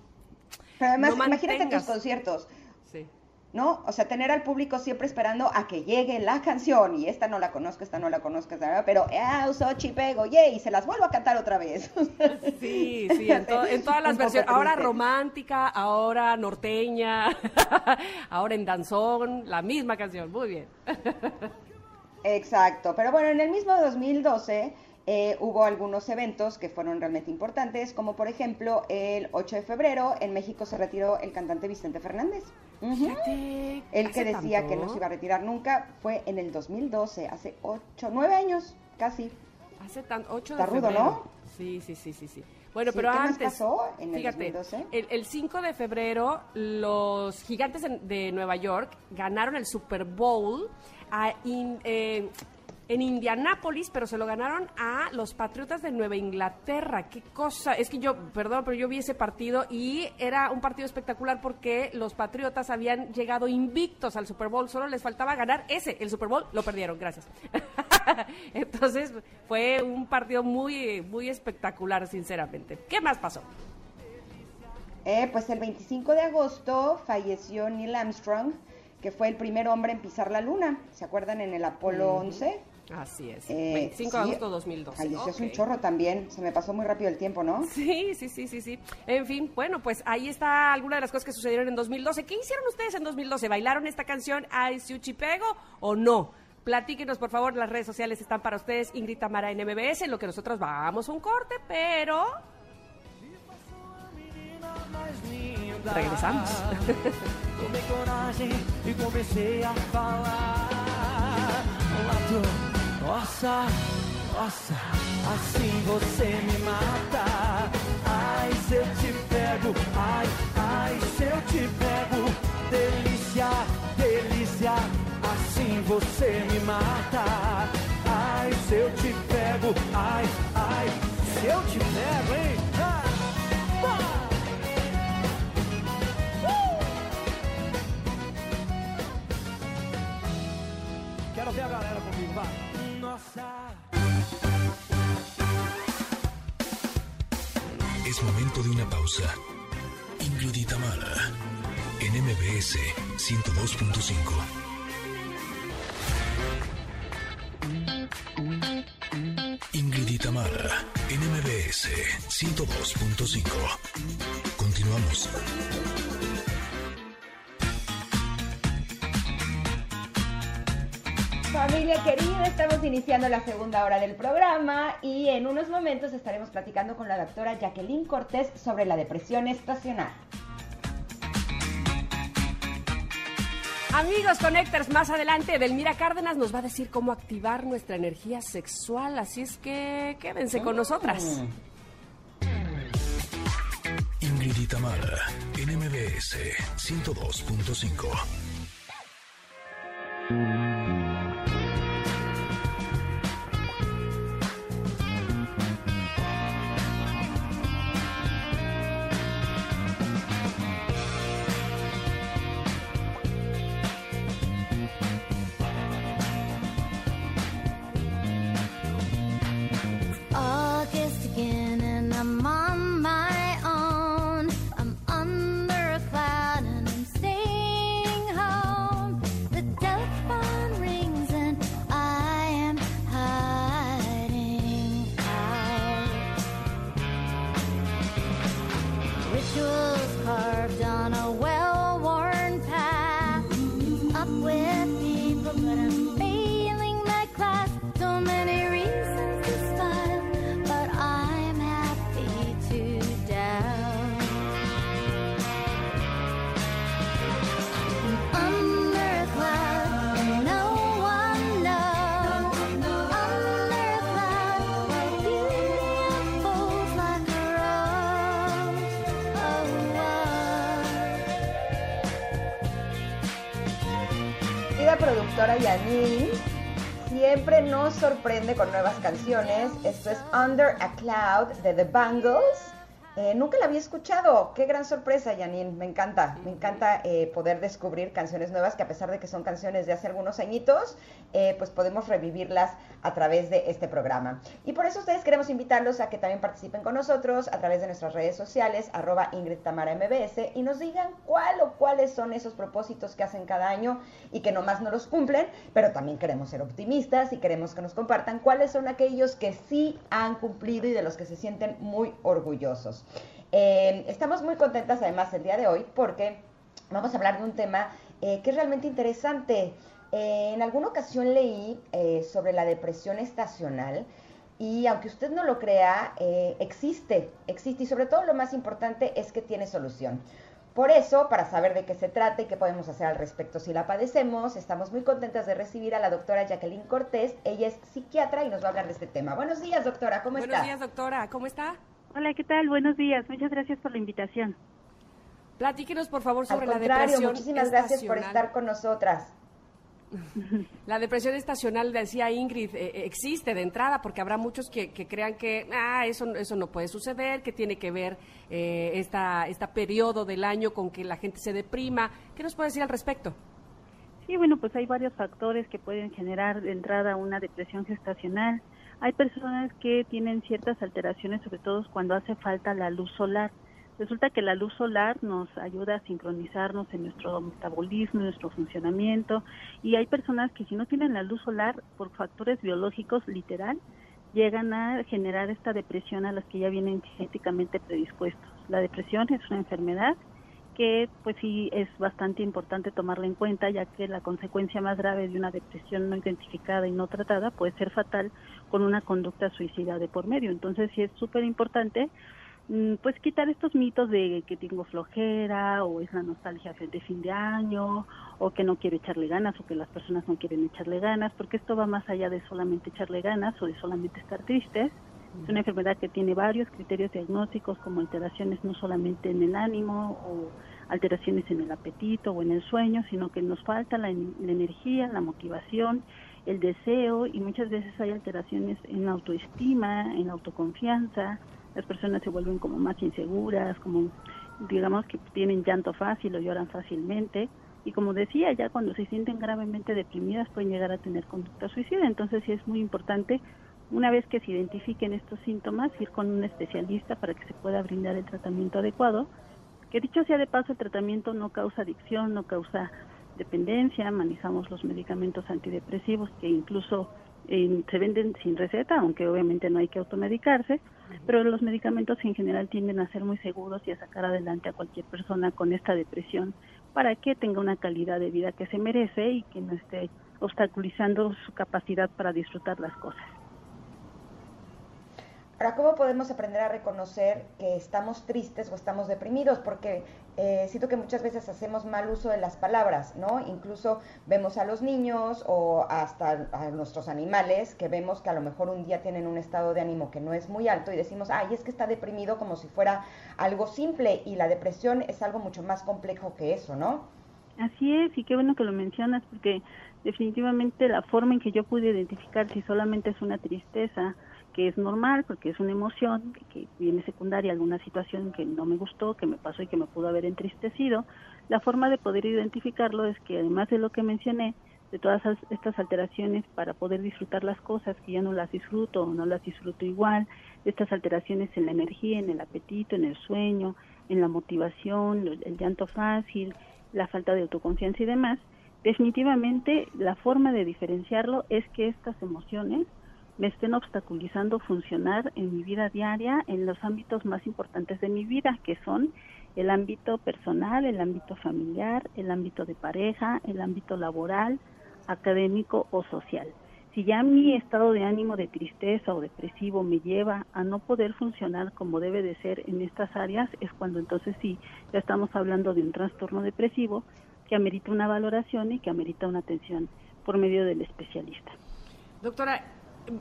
Pero además, no imagínate tus conciertos. Sí. ¿No? O sea, tener al público siempre esperando a que llegue la canción y esta no la conozco, esta no la conozco, esta pero ah, usó chipego, yay, y se las vuelvo a cantar otra vez. Sí, sí, en, to- en todas las versiones. Ahora romántica, ahora norteña, ahora en danzón, la misma canción. Muy bien. Exacto, pero bueno, en el mismo 2012 eh, hubo algunos eventos que fueron realmente importantes, como por ejemplo el 8 de febrero en México se retiró el cantante Vicente Fernández. Ujú. Fíjate, El que ¿hace decía que tanto? no se iba a retirar nunca fue en el 2012, hace 8, 9 años casi. Hace tan, 8 Está de rudo, febrero. ¿no? Sí, sí, sí, sí, sí. Bueno, Sí, pero ¿qué más antes. pasó en el fíjate, 2012? El, el 5 de febrero, los gigantes de, de Nueva York ganaron el Super Bowl a in- eh, en Indianápolis, pero se lo ganaron a los Patriotas de Nueva Inglaterra. Qué cosa. Es que yo, perdón, pero yo vi ese partido y era un partido espectacular porque los Patriotas habían llegado invictos al Super Bowl. Solo les faltaba ganar ese, el Super Bowl. Lo perdieron, gracias. Entonces fue un partido muy, muy espectacular, sinceramente. ¿Qué más pasó? Eh, pues el 25 de agosto falleció Neil Armstrong, que fue el primer hombre en pisar la luna. ¿Se acuerdan en el Apolo 11? Así es. Eh, 25 de sí. agosto 2012. Ay, eso es un chorro también. Se me pasó muy rápido el tiempo, ¿no? Sí, sí, sí, sí, sí. En fin, bueno, pues ahí está alguna de las cosas que sucedieron en 2012. ¿Qué hicieron ustedes en 2012? ¿Bailaron esta canción Ay Pego o no? Platíquenos, por favor, las redes sociales están para ustedes, Ingrid Tamara en MBS, en lo que nosotros vamos a un corte, pero regresamos. Tomei coragem e comecei a falar. Nossa, nossa, assim você me mata. Ai, se eu te pego, ai, ai, se eu te pego. Delícia, delícia, assim você me mata. Ai, se eu te pego, ai, ai, se eu te pego, hein? Ah, ah. Quero ver a galera. Nossa. Es momento de una pausa. Ingrid y Tamara, en MBS 102.5. Ingrid y Tamara, en MBS 102.5. Continuamos. Familia querida, estamos iniciando la segunda hora del programa y en unos momentos estaremos platicando con la doctora Jacqueline Cortés sobre la depresión estacional. Amigos Connectors, más adelante Delmira Cárdenas nos va a decir cómo activar nuestra energía sexual, así es que quédense con nosotras. Ingrid y Tamara, en MBS 102.5. Janine, siempre nos sorprende con nuevas canciones. Esto es Under a Cloud de The Bangles. Eh, nunca la había escuchado. Qué gran sorpresa, Janine. Me encanta. Me encanta eh, poder descubrir canciones nuevas que a pesar de que son canciones de hace algunos añitos, eh, pues podemos revivirlas a través de este programa. Y por eso ustedes queremos invitarlos a que también participen con nosotros a través de nuestras redes sociales, arroba Ingrid Tamara MBS, y nos digan cuál o cuáles son esos propósitos que hacen cada año y que nomás no los cumplen, pero también queremos ser optimistas y queremos que nos compartan cuáles son aquellos que sí han cumplido y de los que se sienten muy orgullosos. Eh, estamos muy contentas además el día de hoy porque vamos a hablar de un tema eh, que es realmente interesante. Eh, en alguna ocasión leí sobre la depresión estacional y aunque usted no lo crea, existe, existe y sobre todo lo más importante es que tiene solución. Por eso, para saber de qué se trata y qué podemos hacer al respecto si la padecemos, estamos muy contentas de recibir a la doctora Jacqueline Cortés. Ella es psiquiatra y nos va a hablar de este tema. Buenos días, doctora, ¿cómo Buenos está? días, doctora, ¿cómo está? Hola, ¿qué tal? Buenos días. Muchas gracias por la invitación. Platíquenos, por favor, sobre Al la contrario, depresión muchísimas gracias por estacional. estar con nosotras. La depresión estacional, decía Ingrid, eh, eh, existe de entrada porque habrá muchos que, que crean que ah, eso, eso no puede suceder, que tiene que ver eh, esta, esta periodo del año con que la gente se deprima. ¿Qué nos puede decir al respecto? Sí, bueno, pues hay varios factores que pueden generar de entrada una depresión gestacional. Hay personas que tienen ciertas alteraciones, sobre todo cuando hace falta la luz solar. Resulta que la luz solar nos ayuda a sincronizarnos en nuestro metabolismo, en nuestro funcionamiento, y hay personas que si no tienen la luz solar por factores biológicos, literal, llegan a generar esta depresión a las que ya vienen genéticamente predispuestos. La depresión es una enfermedad que pues sí es bastante importante tomarla en cuenta ya que la consecuencia más grave de una depresión no identificada y no tratada puede ser fatal con una conducta suicida de por medio. Entonces sí es súper importante mm, pues quitar estos mitos de que tengo flojera o es la nostalgia de fin de año o que no quiero echarle ganas o que las personas no quieren echarle ganas porque esto va más allá de solamente echarle ganas o de solamente estar tristes es una enfermedad que tiene varios criterios diagnósticos como alteraciones no solamente en el ánimo o alteraciones en el apetito o en el sueño, sino que nos falta la, la energía, la motivación, el deseo y muchas veces hay alteraciones en autoestima, en autoconfianza, las personas se vuelven como más inseguras, como digamos que tienen llanto fácil o lloran fácilmente. Y como decía, ya cuando se sienten gravemente deprimidas pueden llegar a tener conducta suicida, entonces sí es muy importante una vez que se identifiquen estos síntomas, ir con un especialista para que se pueda brindar el tratamiento adecuado, que dicho sea de paso, el tratamiento no causa adicción, no causa dependencia, manejamos los medicamentos antidepresivos que incluso eh, se venden sin receta, aunque obviamente no hay que automedicarse, pero los medicamentos en general tienden a ser muy seguros y a sacar adelante a cualquier persona con esta depresión para que tenga una calidad de vida que se merece y que no esté obstaculizando su capacidad para disfrutar las cosas. Ahora, ¿cómo podemos aprender a reconocer que estamos tristes o estamos deprimidos? Porque eh, siento que muchas veces hacemos mal uso de las palabras, ¿no? Incluso vemos a los niños o hasta a nuestros animales que vemos que a lo mejor un día tienen un estado de ánimo que no es muy alto y decimos, ay, es que está deprimido como si fuera algo simple y la depresión es algo mucho más complejo que eso, ¿no? Así es, y qué bueno que lo mencionas porque definitivamente la forma en que yo pude identificar si solamente es una tristeza, que es normal porque es una emoción que viene secundaria alguna situación que no me gustó, que me pasó y que me pudo haber entristecido. La forma de poder identificarlo es que además de lo que mencioné, de todas estas alteraciones para poder disfrutar las cosas que ya no las disfruto o no las disfruto igual, estas alteraciones en la energía, en el apetito, en el sueño, en la motivación, el llanto fácil, la falta de autoconfianza y demás, definitivamente la forma de diferenciarlo es que estas emociones me estén obstaculizando funcionar en mi vida diaria en los ámbitos más importantes de mi vida, que son el ámbito personal, el ámbito familiar, el ámbito de pareja, el ámbito laboral, académico o social. Si ya mi estado de ánimo de tristeza o depresivo me lleva a no poder funcionar como debe de ser en estas áreas, es cuando entonces sí, ya estamos hablando de un trastorno depresivo que amerita una valoración y que amerita una atención por medio del especialista. Doctora,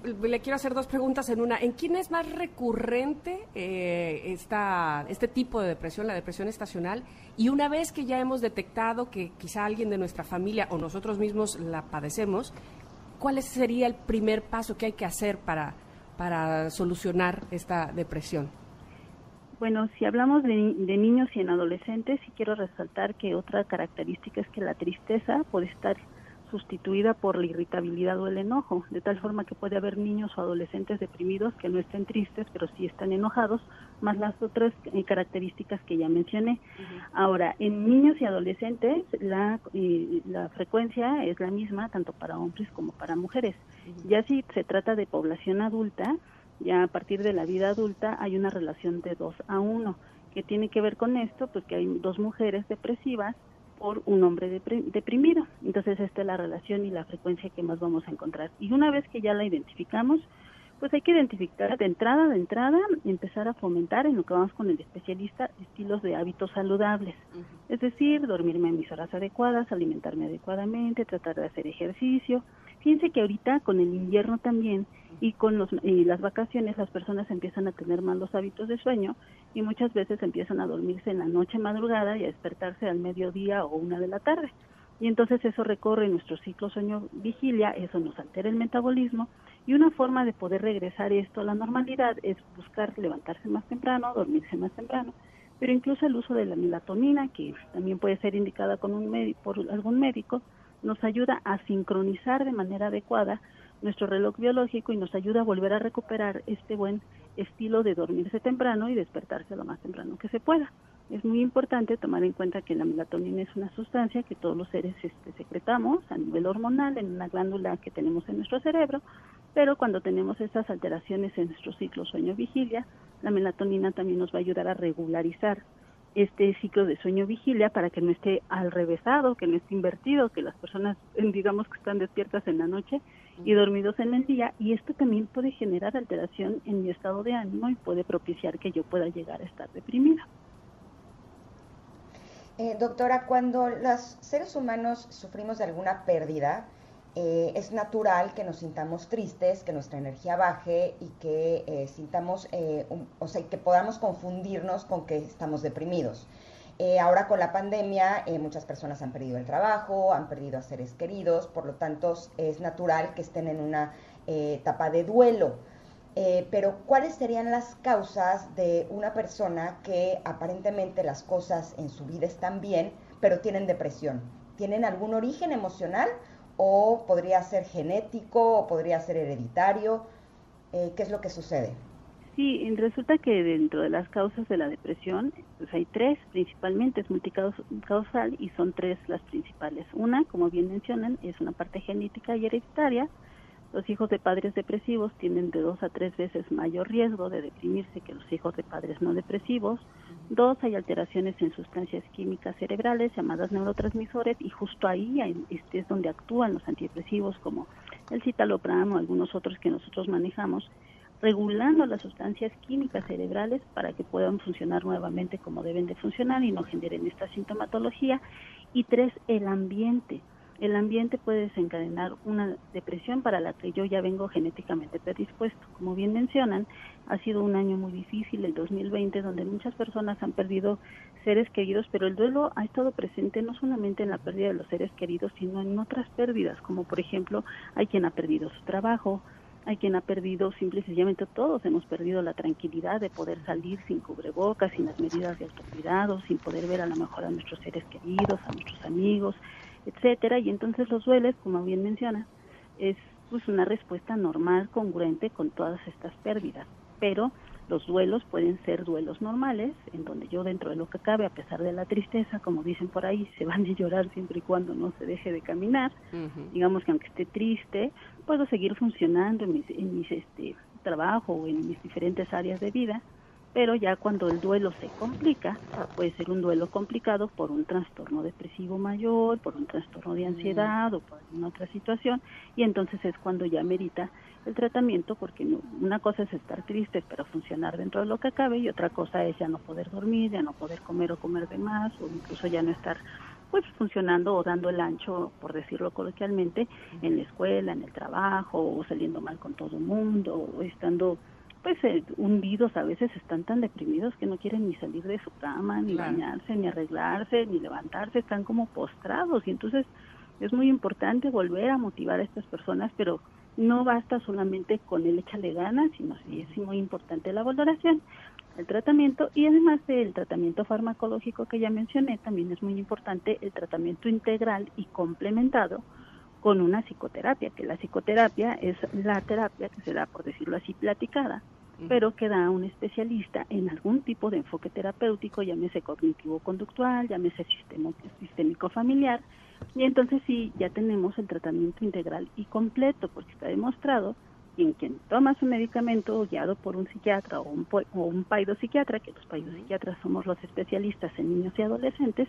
le quiero hacer dos preguntas en una. ¿En quién es más recurrente eh, esta, este tipo de depresión, la depresión estacional? Y una vez que ya hemos detectado que quizá alguien de nuestra familia o nosotros mismos la padecemos, ¿cuál sería el primer paso que hay que hacer para, para solucionar esta depresión? Bueno, si hablamos de, de niños y en adolescentes, sí quiero resaltar que otra característica es que la tristeza puede estar sustituida por la irritabilidad o el enojo, de tal forma que puede haber niños o adolescentes deprimidos que no estén tristes, pero sí están enojados, más las otras eh, características que ya mencioné. Ahora, en niños y adolescentes la, eh, la frecuencia es la misma tanto para hombres como para mujeres. Ya si se trata de población adulta, ya a partir de la vida adulta hay una relación de 2 a 1 que tiene que ver con esto, pues que hay dos mujeres depresivas por un hombre deprimido. Entonces esta es la relación y la frecuencia que más vamos a encontrar. Y una vez que ya la identificamos, pues hay que identificar de entrada, de entrada, y empezar a fomentar en lo que vamos con el especialista estilos de hábitos saludables. Es decir, dormirme en mis horas adecuadas, alimentarme adecuadamente, tratar de hacer ejercicio. Fíjense que ahorita con el invierno también y con los, y las vacaciones las personas empiezan a tener malos hábitos de sueño y muchas veces empiezan a dormirse en la noche madrugada y a despertarse al mediodía o una de la tarde. Y entonces eso recorre nuestro ciclo sueño-vigilia, eso nos altera el metabolismo y una forma de poder regresar esto a la normalidad es buscar levantarse más temprano, dormirse más temprano, pero incluso el uso de la melatonina, que también puede ser indicada con un por algún médico, nos ayuda a sincronizar de manera adecuada nuestro reloj biológico y nos ayuda a volver a recuperar este buen estilo de dormirse temprano y despertarse lo más temprano que se pueda. Es muy importante tomar en cuenta que la melatonina es una sustancia que todos los seres este, secretamos a nivel hormonal en una glándula que tenemos en nuestro cerebro, pero cuando tenemos estas alteraciones en nuestro ciclo sueño-vigilia, la melatonina también nos va a ayudar a regularizar este ciclo de sueño-vigilia para que no esté al revésado, que no esté invertido, que las personas eh, digamos que están despiertas en la noche y dormidos en el día y esto también puede generar alteración en mi estado de ánimo y puede propiciar que yo pueda llegar a estar deprimida. Eh, doctora, cuando los seres humanos sufrimos de alguna pérdida, eh, es natural que nos sintamos tristes, que nuestra energía baje y que eh, sintamos, eh, o sea, que podamos confundirnos con que estamos deprimidos. Ahora con la pandemia muchas personas han perdido el trabajo, han perdido a seres queridos, por lo tanto es natural que estén en una etapa de duelo. Pero ¿cuáles serían las causas de una persona que aparentemente las cosas en su vida están bien, pero tienen depresión? ¿Tienen algún origen emocional o podría ser genético o podría ser hereditario? Eh, ¿Qué es lo que sucede? Sí, resulta que dentro de las causas de la depresión, pues hay tres principalmente, es multicausal y son tres las principales. Una, como bien mencionan, es una parte genética y hereditaria. Los hijos de padres depresivos tienen de dos a tres veces mayor riesgo de deprimirse que los hijos de padres no depresivos. Dos, hay alteraciones en sustancias químicas cerebrales llamadas neurotransmisores y justo ahí este es donde actúan los antidepresivos como el citalopram o algunos otros que nosotros manejamos regulando las sustancias químicas cerebrales para que puedan funcionar nuevamente como deben de funcionar y no generen esta sintomatología. Y tres, el ambiente. El ambiente puede desencadenar una depresión para la que yo ya vengo genéticamente predispuesto. Como bien mencionan, ha sido un año muy difícil, el 2020, donde muchas personas han perdido seres queridos, pero el duelo ha estado presente no solamente en la pérdida de los seres queridos, sino en otras pérdidas, como por ejemplo hay quien ha perdido su trabajo, hay quien ha perdido, simple y sencillamente todos hemos perdido la tranquilidad de poder salir sin cubrebocas, sin las medidas de autocuidado, sin poder ver a lo mejor a nuestros seres queridos, a nuestros amigos, etcétera, y entonces los duelos, como bien menciona, es pues una respuesta normal, congruente con todas estas pérdidas, pero los duelos pueden ser duelos normales, en donde yo dentro de lo que cabe, a pesar de la tristeza, como dicen por ahí, se van a llorar siempre y cuando no se deje de caminar, digamos que aunque esté triste, puedo seguir funcionando en mis, en mis este, trabajo o en mis diferentes áreas de vida, pero ya cuando el duelo se complica, puede ser un duelo complicado por un trastorno depresivo mayor, por un trastorno de ansiedad o por alguna otra situación, y entonces es cuando ya merita el tratamiento, porque no- una cosa es estar triste pero funcionar dentro de lo que cabe, y otra cosa es ya no poder dormir, ya no poder comer o comer de más, o incluso ya no estar pues funcionando o dando el ancho, por decirlo coloquialmente, en la escuela, en el trabajo, o saliendo mal con todo el mundo, o estando pues eh, hundidos, a veces están tan deprimidos que no quieren ni salir de su cama, ni Claro. bañarse, ni arreglarse, ni levantarse, están como postrados y entonces es muy importante volver a motivar a estas personas, pero no basta solamente con el échale ganas, sino sí es muy importante la valoración, el tratamiento y además del tratamiento farmacológico que ya mencioné, también es muy importante el tratamiento integral y complementado con una psicoterapia, que la psicoterapia es la terapia que se da, por decirlo así, platicada, pero que da un especialista en algún tipo de enfoque terapéutico, llámese cognitivo-conductual, llámese sistema, sistémico familiar, y entonces sí, ya tenemos el tratamiento integral y completo, porque está demostrado que en quien toma su medicamento guiado por un psiquiatra o un, o un paidopsiquiatra, que los paidopsiquiatras somos los especialistas en niños y adolescentes,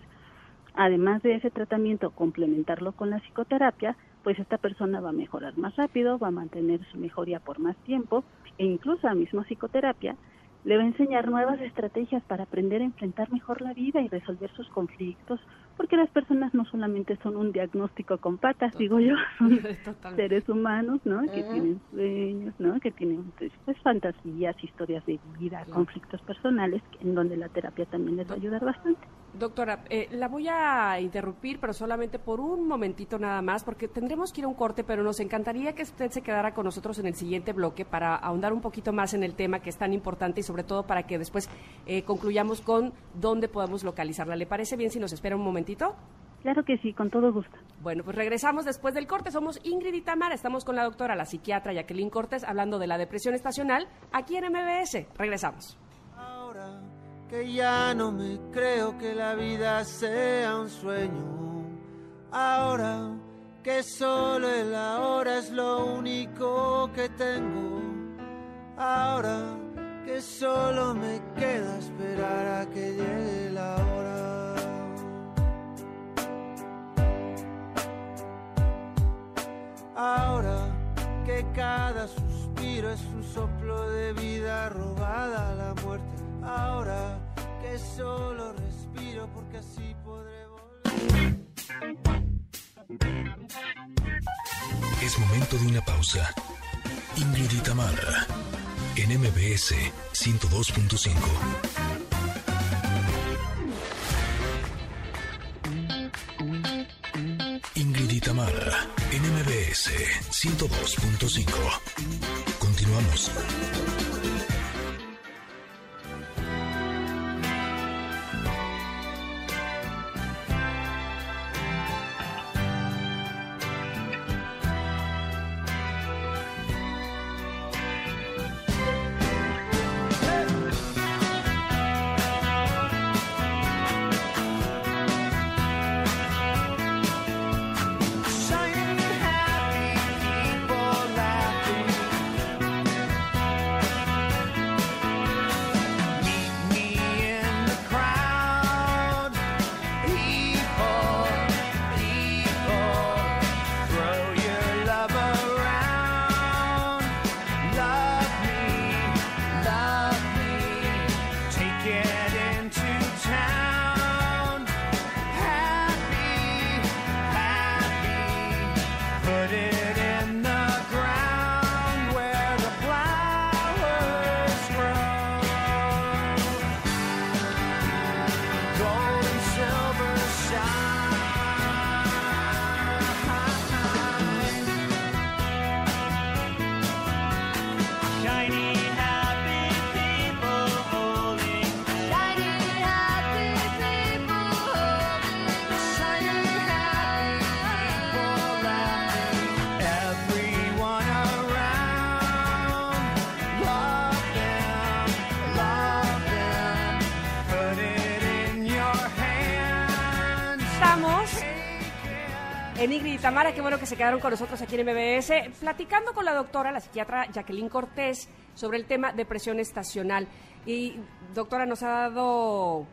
además de ese tratamiento, complementarlo con la psicoterapia, pues esta persona va a mejorar más rápido, va a mantener su mejoría por más tiempo e incluso a misma psicoterapia le va a enseñar nuevas estrategias para aprender a enfrentar mejor la vida y resolver sus conflictos, porque las personas no solamente son un diagnóstico con patas, digo yo, son seres humanos, ¿no? Que tienen sueños, ¿no? Que tienen pues, pues, fantasías, historias de vida, conflictos personales, en donde la terapia también les va a ayudar bastante. Doctora, eh, la voy a interrumpir, pero solamente por un momentito nada más, porque tendremos que ir a un corte, pero nos encantaría que usted se quedara con nosotros en el siguiente bloque para ahondar un poquito más en el tema que es tan importante y sobre todo para que después eh, concluyamos con dónde podemos localizarla. ¿Le parece bien si nos espera un momentito? Claro que sí, con todo gusto. Bueno, pues regresamos después del corte. Somos Ingrid y Tamara. Estamos con la doctora, la psiquiatra Jacqueline Cortés, hablando de la depresión estacional aquí en MBS. Regresamos. Ahora que ya no me creo que la vida sea un sueño. Ahora que solo el ahora es lo único que tengo. Ahora que solo me queda esperar a que llegue la hora. Ahora que cada suspiro es un soplo de vida robada a la muerte. Ahora que solo respiro porque así podré volver. Es momento de una pausa. Ingrid en MBS 102.5. Ingrid en MBS 102.5. Continuamos. Into Tamara, qué bueno que se quedaron con nosotros aquí en MBS, platicando con la doctora, la psiquiatra Jacqueline Cortés, sobre el tema depresión estacional. Y doctora, nos ha dado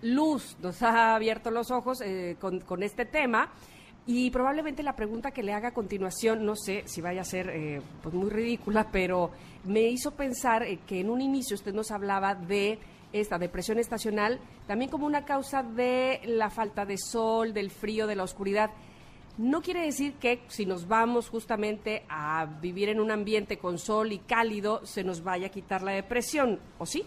luz, nos ha abierto los ojos eh, con, este tema. Y probablemente la pregunta que le haga a continuación, no sé si vaya a ser eh, pues muy ridícula, pero me hizo pensar eh, que en un inicio usted nos hablaba de esta depresión estacional también como una causa de la falta de sol, del frío, de la oscuridad. No quiere decir que si nos vamos justamente a vivir en un ambiente con sol y cálido, se nos vaya a quitar la depresión, ¿o sí?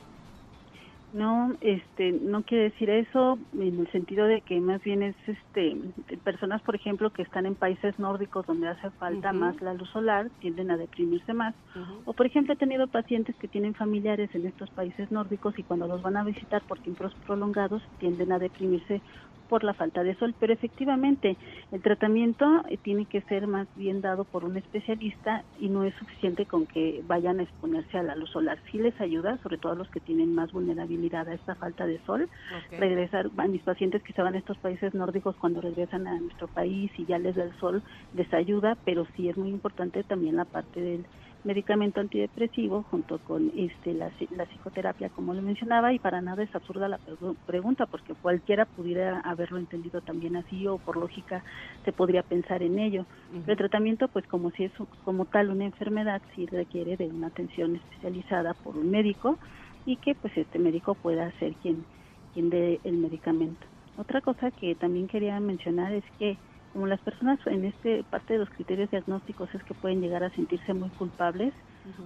No, este, no quiere decir eso en el sentido de que más bien es, este, personas, por ejemplo, que están en países nórdicos donde hace falta más la luz solar, tienden a deprimirse más. O, por ejemplo, he tenido pacientes que tienen familiares en estos países nórdicos y cuando los van a visitar por tiempos prolongados tienden a deprimirse por la falta de sol. Pero efectivamente, el tratamiento eh, tiene que ser más bien dado por un especialista y no es suficiente con que vayan a exponerse a la luz solar. Sí les ayuda, sobre todo a los que tienen más vulnerabilidad a esta falta de sol. Regresar, a mis pacientes que estaban en estos países nórdicos cuando regresan a nuestro país y ya les da el sol, les ayuda, pero sí es muy importante también la parte del medicamento antidepresivo junto con este la, la psicoterapia como le mencionaba y para nada es absurda la pregu- pregunta porque cualquiera pudiera haberlo entendido también así o por lógica se podría pensar en ello. El tratamiento pues como si es como tal una enfermedad sí requiere de una atención especializada por un médico y que pues este médico pueda ser quien quien dé el medicamento. Otra cosa que también quería mencionar es que como las personas en este parte de los criterios diagnósticos es que pueden llegar a sentirse muy culpables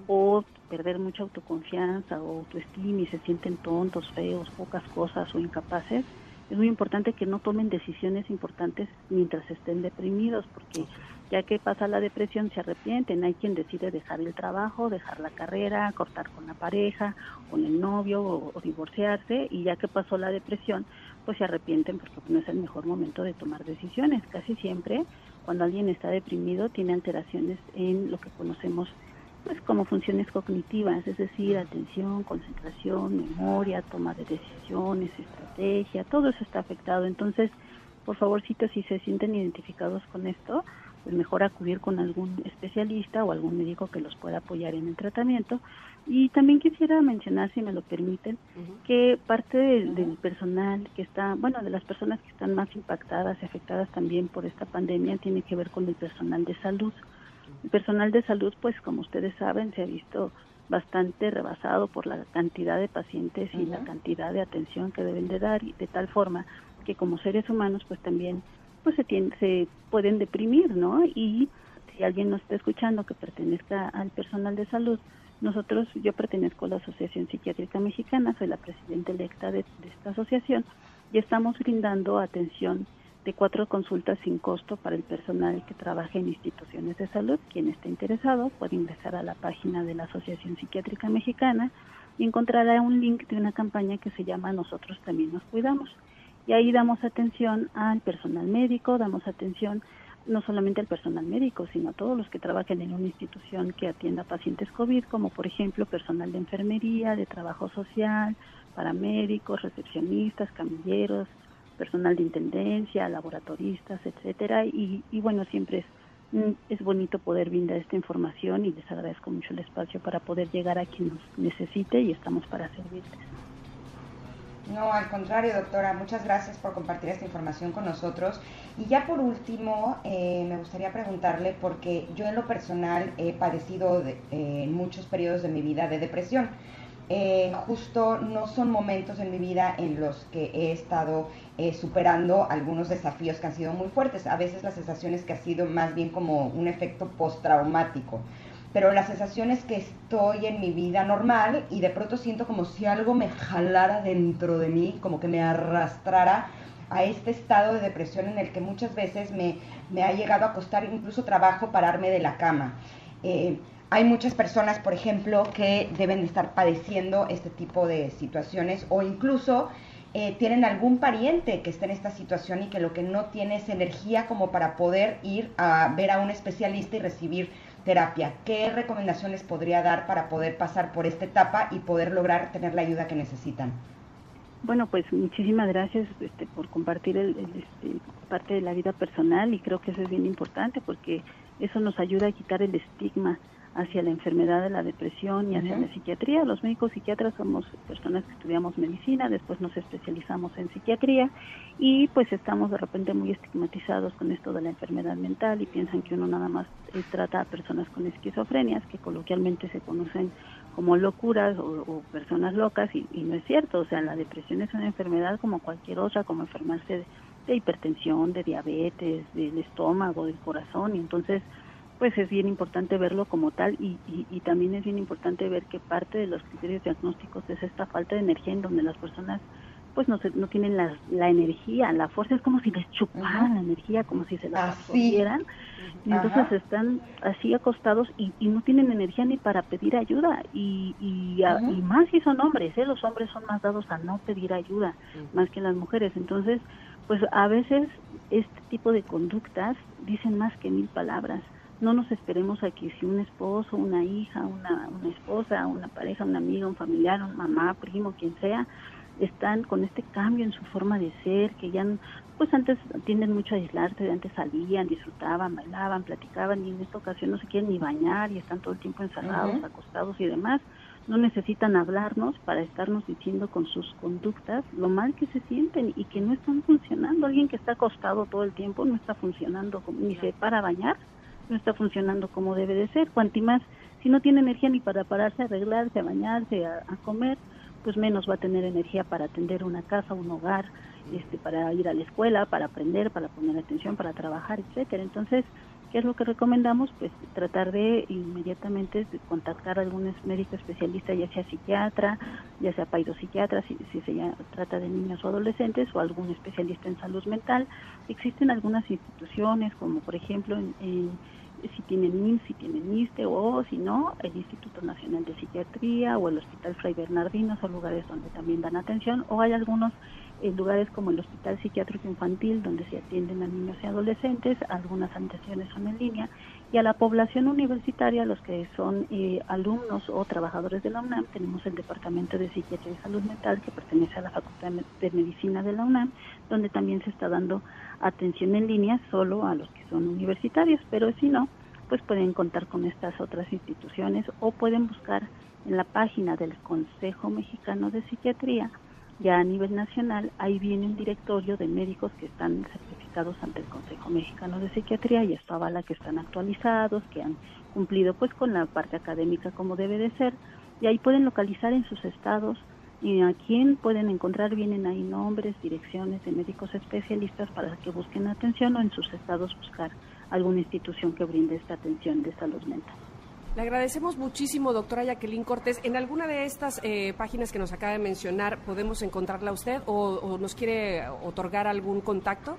o perder mucha autoconfianza o autoestima y se sienten tontos, feos, pocas cosas o incapaces, es muy importante que no tomen decisiones importantes mientras estén deprimidos, porque ya que pasa la depresión se arrepienten. Hay quien decide dejar el trabajo, dejar la carrera, cortar con la pareja, con el novio o, o divorciarse, y ya que pasó la depresión, pues se arrepienten porque no es el mejor momento de tomar decisiones. Casi siempre cuando alguien está deprimido tiene alteraciones en lo que conocemos pues como funciones cognitivas, es decir, atención, concentración, memoria, toma de decisiones, estrategia, todo eso está afectado. Entonces, por favorcito, si se sienten identificados con esto, pues mejor acudir con algún especialista o algún médico que los pueda apoyar en el tratamiento. Y también quisiera mencionar, si me lo permiten, que parte del, del personal que está, bueno, de las personas que están más impactadas y afectadas también por esta pandemia, tiene que ver con el personal de salud. El personal de salud, pues como ustedes saben, se ha visto bastante rebasado por la cantidad de pacientes y la cantidad de atención que deben de dar y de tal forma que como seres humanos pues también pues se, se pueden deprimir, ¿no? Y si alguien nos está escuchando que pertenezca al personal de salud, nosotros, yo pertenezco a la Asociación Psiquiátrica Mexicana, soy la presidenta electa de, de esta asociación y estamos brindando atención de cuatro consultas sin costo para el personal que trabaja en instituciones de salud. Quien esté interesado puede ingresar a la página de la Asociación Psiquiátrica Mexicana y encontrará un link de una campaña que se llama Nosotros también nos cuidamos. Y ahí damos atención al personal médico, damos atención no solamente al personal médico, sino a todos los que trabajan en una institución que atienda pacientes COVID, como por ejemplo personal de enfermería, de trabajo social, paramédicos, recepcionistas, camilleros, personal de intendencia, laboratoristas, etcétera, y, y bueno, siempre es, mm, es bonito poder brindar esta información y les agradezco mucho el espacio para poder llegar a quien nos necesite y estamos para servirles. No, al contrario, doctora, muchas gracias por compartir esta información con nosotros. Y ya por último, eh, me gustaría preguntarle, porque yo en lo personal he padecido de- eh, en muchos periodos de mi vida de depresión. Eh, justo no son momentos en mi vida en los que he estado eh, superando algunos desafíos que han sido muy fuertes. A veces la sensación es que ha sido más bien como un efecto postraumático pero la sensación es que estoy en mi vida normal y de pronto siento como si algo me jalara dentro de mí, como que me arrastrara a este estado de depresión en el que muchas veces me, me ha llegado a costar incluso trabajo pararme de la cama. Eh, hay muchas personas, por ejemplo, que deben de estar padeciendo este tipo de situaciones o incluso eh, tienen algún pariente que esté en esta situación y que lo que no tiene es energía como para poder ir a ver a un especialista y recibir terapia. ¿Qué recomendaciones podría dar para poder pasar por esta etapa y poder lograr tener la ayuda que necesitan? Bueno, pues muchísimas gracias este, por compartir el, el, este, parte de la vida personal y creo que eso es bien importante porque eso nos ayuda a quitar el estigma hacia la enfermedad de la depresión y hacia la psiquiatría. Los médicos psiquiatras somos personas que estudiamos medicina, después nos especializamos en psiquiatría y pues estamos de repente muy estigmatizados con esto de la enfermedad mental y piensan que uno nada más eh, trata a personas con esquizofrenias que coloquialmente se conocen como locuras o, o personas locas y, y no es cierto, o sea, la depresión es una enfermedad como cualquier otra, como enfermarse de, de hipertensión, de diabetes, del estómago, del corazón. Y entonces pues es bien importante verlo como tal y, y, y también es bien importante ver que parte de los criterios diagnósticos es esta falta de energía en donde las personas pues no, se, no tienen la, la energía, la fuerza, es como si les chuparan la energía, como si se la absorbieran. Y entonces Ajá. están así acostados y, y no tienen energía ni para pedir ayuda. Y, y, a- y más si son hombres, ¿eh? los hombres son más dados a no pedir ayuda más que las mujeres, entonces pues a veces este tipo de conductas dicen más que mil palabras. No nos esperemos a que si un esposo, una hija, una, una esposa, una pareja, una amiga, un familiar, un mamá, primo, quien sea, están con este cambio en su forma de ser, que ya, pues antes tienden mucho a aislarse, antes salían, disfrutaban, bailaban, platicaban y en esta ocasión no se quieren ni bañar y están todo el tiempo encerrados, acostados y demás. No necesitan hablarnos para estarnos diciendo con sus conductas lo mal que se sienten y que no están funcionando. Alguien que está acostado todo el tiempo no está funcionando, como- ni se para a bañar, no está funcionando como debe de ser. Cuanti más, si no tiene energía ni para pararse, arreglarse, a bañarse, a comer, pues menos va a tener energía para atender una casa, un hogar, este, para ir a la escuela, para aprender, para poner atención, para trabajar, etcétera. Entonces, ¿qué es lo que recomendamos? Pues tratar de inmediatamente contactar a algún médico especialista, ya sea psiquiatra, ya sea psiquiatra, si, se trata de niños o adolescentes, o algún especialista en salud mental. Existen algunas instituciones, como por ejemplo en, en- si tienen IMSS, si tienen ISTE, o si no, el Instituto Nacional de Psiquiatría o el Hospital Fray Bernardino, son lugares donde también dan atención, o hay algunos en lugares como el Hospital Psiquiátrico Infantil, donde se atienden a niños y adolescentes, algunas atenciones son en línea, y a la población universitaria, los que son eh, alumnos o trabajadores de la UNAM, tenemos el Departamento de Psiquiatría y Salud Mental que pertenece a la Facultad de Medicina de la UNAM, donde también se está dando atención en línea solo a los que son universitarios, pero si no, pues pueden contar con estas otras instituciones o pueden buscar en la página del Consejo Mexicano de Psiquiatría ya a nivel nacional, ahí viene un directorio de médicos que están certificados ante el Consejo Mexicano de Psiquiatría y esto avala que están actualizados, que han cumplido pues con la parte académica como debe de ser y ahí pueden localizar en sus estados y a quién pueden encontrar, vienen ahí nombres, direcciones de médicos especialistas para que busquen atención o en sus estados buscar alguna institución que brinde esta atención de salud mental. Le agradecemos muchísimo, doctora Jacqueline Cortés. ¿En alguna de estas eh, páginas que nos acaba de mencionar podemos encontrarla usted o, o nos quiere otorgar algún contacto?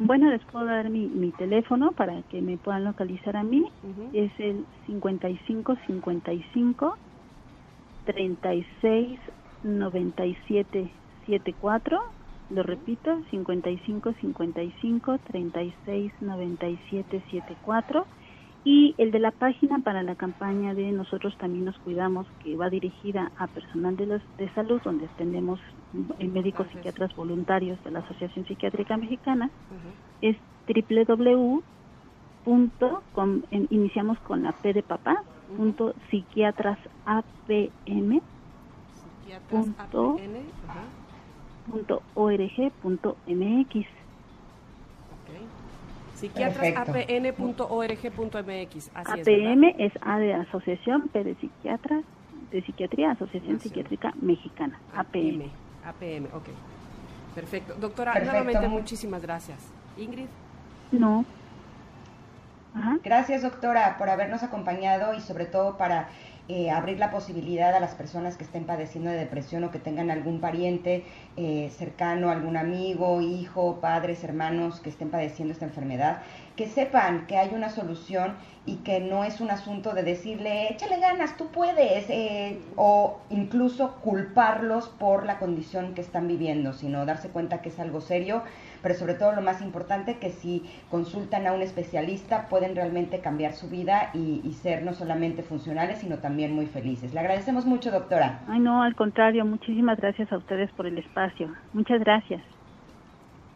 Bueno, les puedo dar mi, mi teléfono para que me puedan localizar a mí. Es el 55 55 36 97 74. Lo repito, 55 55 36 97 74. Y el de la página para la campaña de Nosotros también nos cuidamos, que va dirigida a personal de, los, de salud, donde atendemos eh, médicos psiquiatras voluntarios de la Asociación Psiquiátrica Mexicana, es www. con- en- iniciamos con la P de papá, punto psiquiatrasapm Psiquiatras Punto. Ajá, punto org punto mx. psiquiatrasapn.org.mx. APM ¿verdad? es A de Asociación, P de Psiquiatras, de Psiquiatría, Asociación Psiquiátrica Mexicana, APM. APM, ok. Perfecto. Doctora, Perfecto. nuevamente muchísimas gracias. Ingrid. No. Gracias, doctora, por habernos acompañado y sobre todo para eh, abrir la posibilidad a las personas que estén padeciendo de depresión o que tengan algún pariente eh, cercano, algún amigo, hijo, padres, hermanos que estén padeciendo esta enfermedad, que sepan que hay una solución y que no es un asunto de decirle, échale ganas, tú puedes, eh, o incluso culparlos por la condición que están viviendo, sino darse cuenta que es algo serio, pero sobre todo lo más importante, que si consultan a un especialista pueden realmente cambiar su vida y, y ser no solamente funcionales, sino también muy felices. Le agradecemos mucho, doctora. Ay, no, al contrario, muchísimas gracias a ustedes por el espacio. Muchas gracias.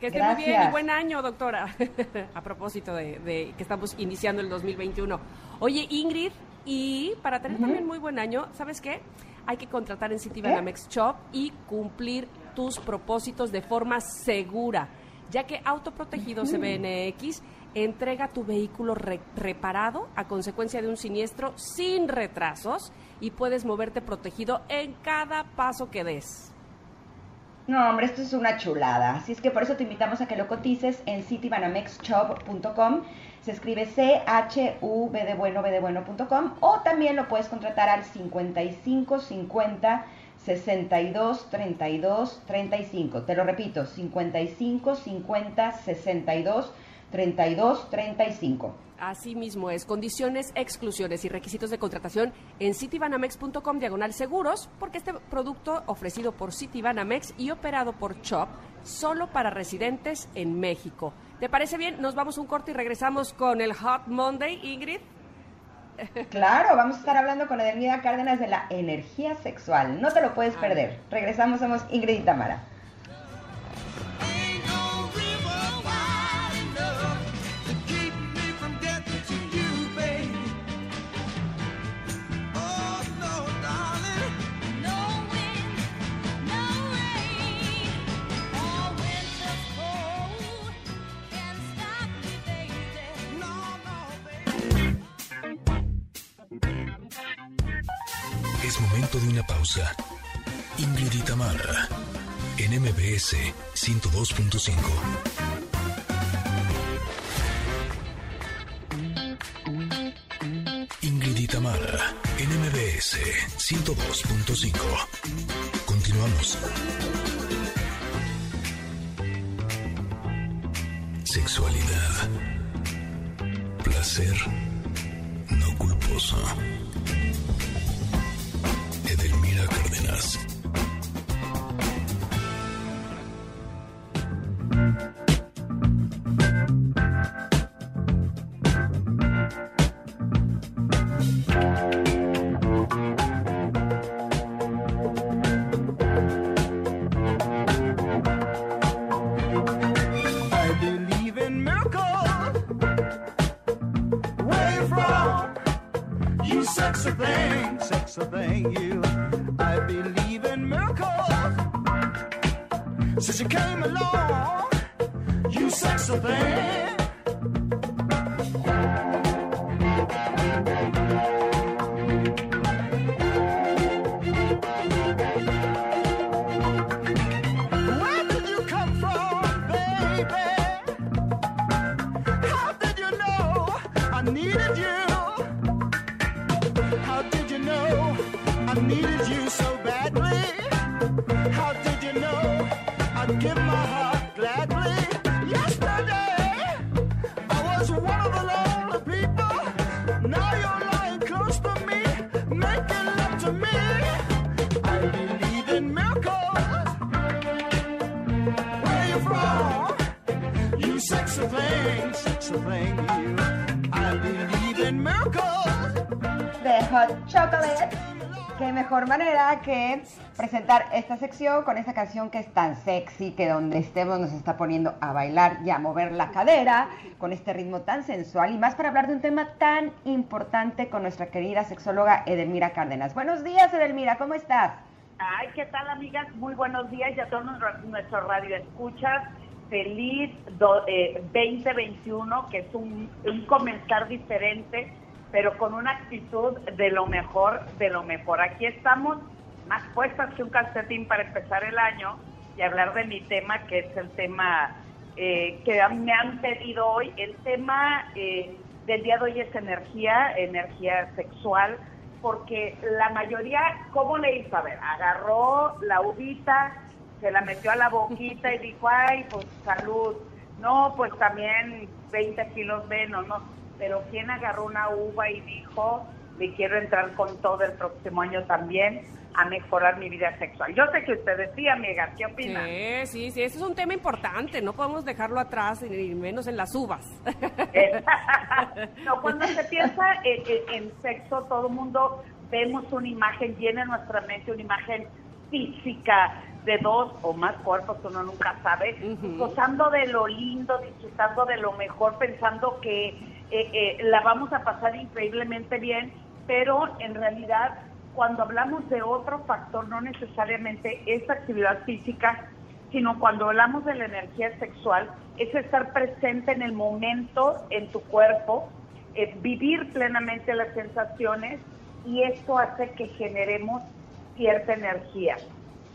Que esté muy bien y buen año, doctora. A propósito de, de que estamos iniciando el 2021. Oye, Ingrid, y para tener también muy buen año, ¿sabes qué? Hay que contratar en City Banamex Shop y cumplir tus propósitos de forma segura, ya que Autoprotegido CBNX entrega tu vehículo re- reparado a consecuencia de un siniestro sin retrasos y puedes moverte protegido en cada paso que des. No, hombre, esto es una chulada. Así es que por eso te invitamos a que lo cotices en citybanamexshop.com. Se escribe C-H-U-B de bueno, B de bueno.com. O también lo puedes contratar al 55 50 62 32 35. Te lo repito, 55 50 62 32 35. Así mismo es. Condiciones, exclusiones y requisitos de contratación en citibanamex.com diagonal seguros, porque este producto ofrecido por Citibanamex y operado por Chop solo para residentes en México. ¿Te parece bien? Nos vamos un corte y regresamos con el Hot Monday, Ingrid. Claro, vamos a estar hablando con Edelmira Cárdenas de la energía sexual. No te lo puedes perder. Regresamos, somos Ingrid y Tamara. Pausa. Ingrid en MBS 102.5. Ingrid y Tamara, en MBS 102.5. Continuamos. Sexualidad. Placer. No culposo. Manera que presentar esta sección con esta canción que es tan sexy que donde estemos nos está poniendo a bailar y a mover la cadera con este ritmo tan sensual y más para hablar de un tema tan importante con nuestra querida sexóloga Edelmira Cárdenas. Buenos días Edelmira, ¿cómo estás? Ay, ¿qué tal, amigas? Muy buenos días y a todos nuestros nuestro radio escuchas. Feliz do- eh, 2021, que es un, un comenzar diferente, pero con una actitud de lo mejor, de lo mejor. Aquí estamos más puestas que un calcetín para empezar el año y hablar de mi tema, que es el tema eh, que me han pedido hoy. El tema eh, del día de hoy es energía, energía sexual, porque la mayoría, ¿cómo le hizo? A ver, agarró la uvita, se la metió a la boquita y dijo, ay, pues salud. No, pues también 20 kilos menos, ¿no? Pero ¿quién agarró una uva y dijo, me quiero entrar con todo el próximo año también a mejorar mi vida sexual? Yo sé que ustedes sí, amigas, ¿qué opinan? Sí, sí, sí, ese es un tema importante, no podemos dejarlo atrás, ni menos en las uvas. no, cuando se piensa en, en- en sexo, todo el mundo vemos una imagen, llena en nuestra mente una imagen física de dos o más cuerpos, uno nunca sabe, gozando de lo lindo, disfrutando de lo mejor, pensando que eh, eh, la vamos a pasar increíblemente bien, pero en realidad cuando hablamos de otro factor, no necesariamente es actividad física, sino cuando hablamos de la energía sexual, es estar presente en el momento, en tu cuerpo, eh, vivir plenamente las sensaciones y esto hace que generemos cierta energía.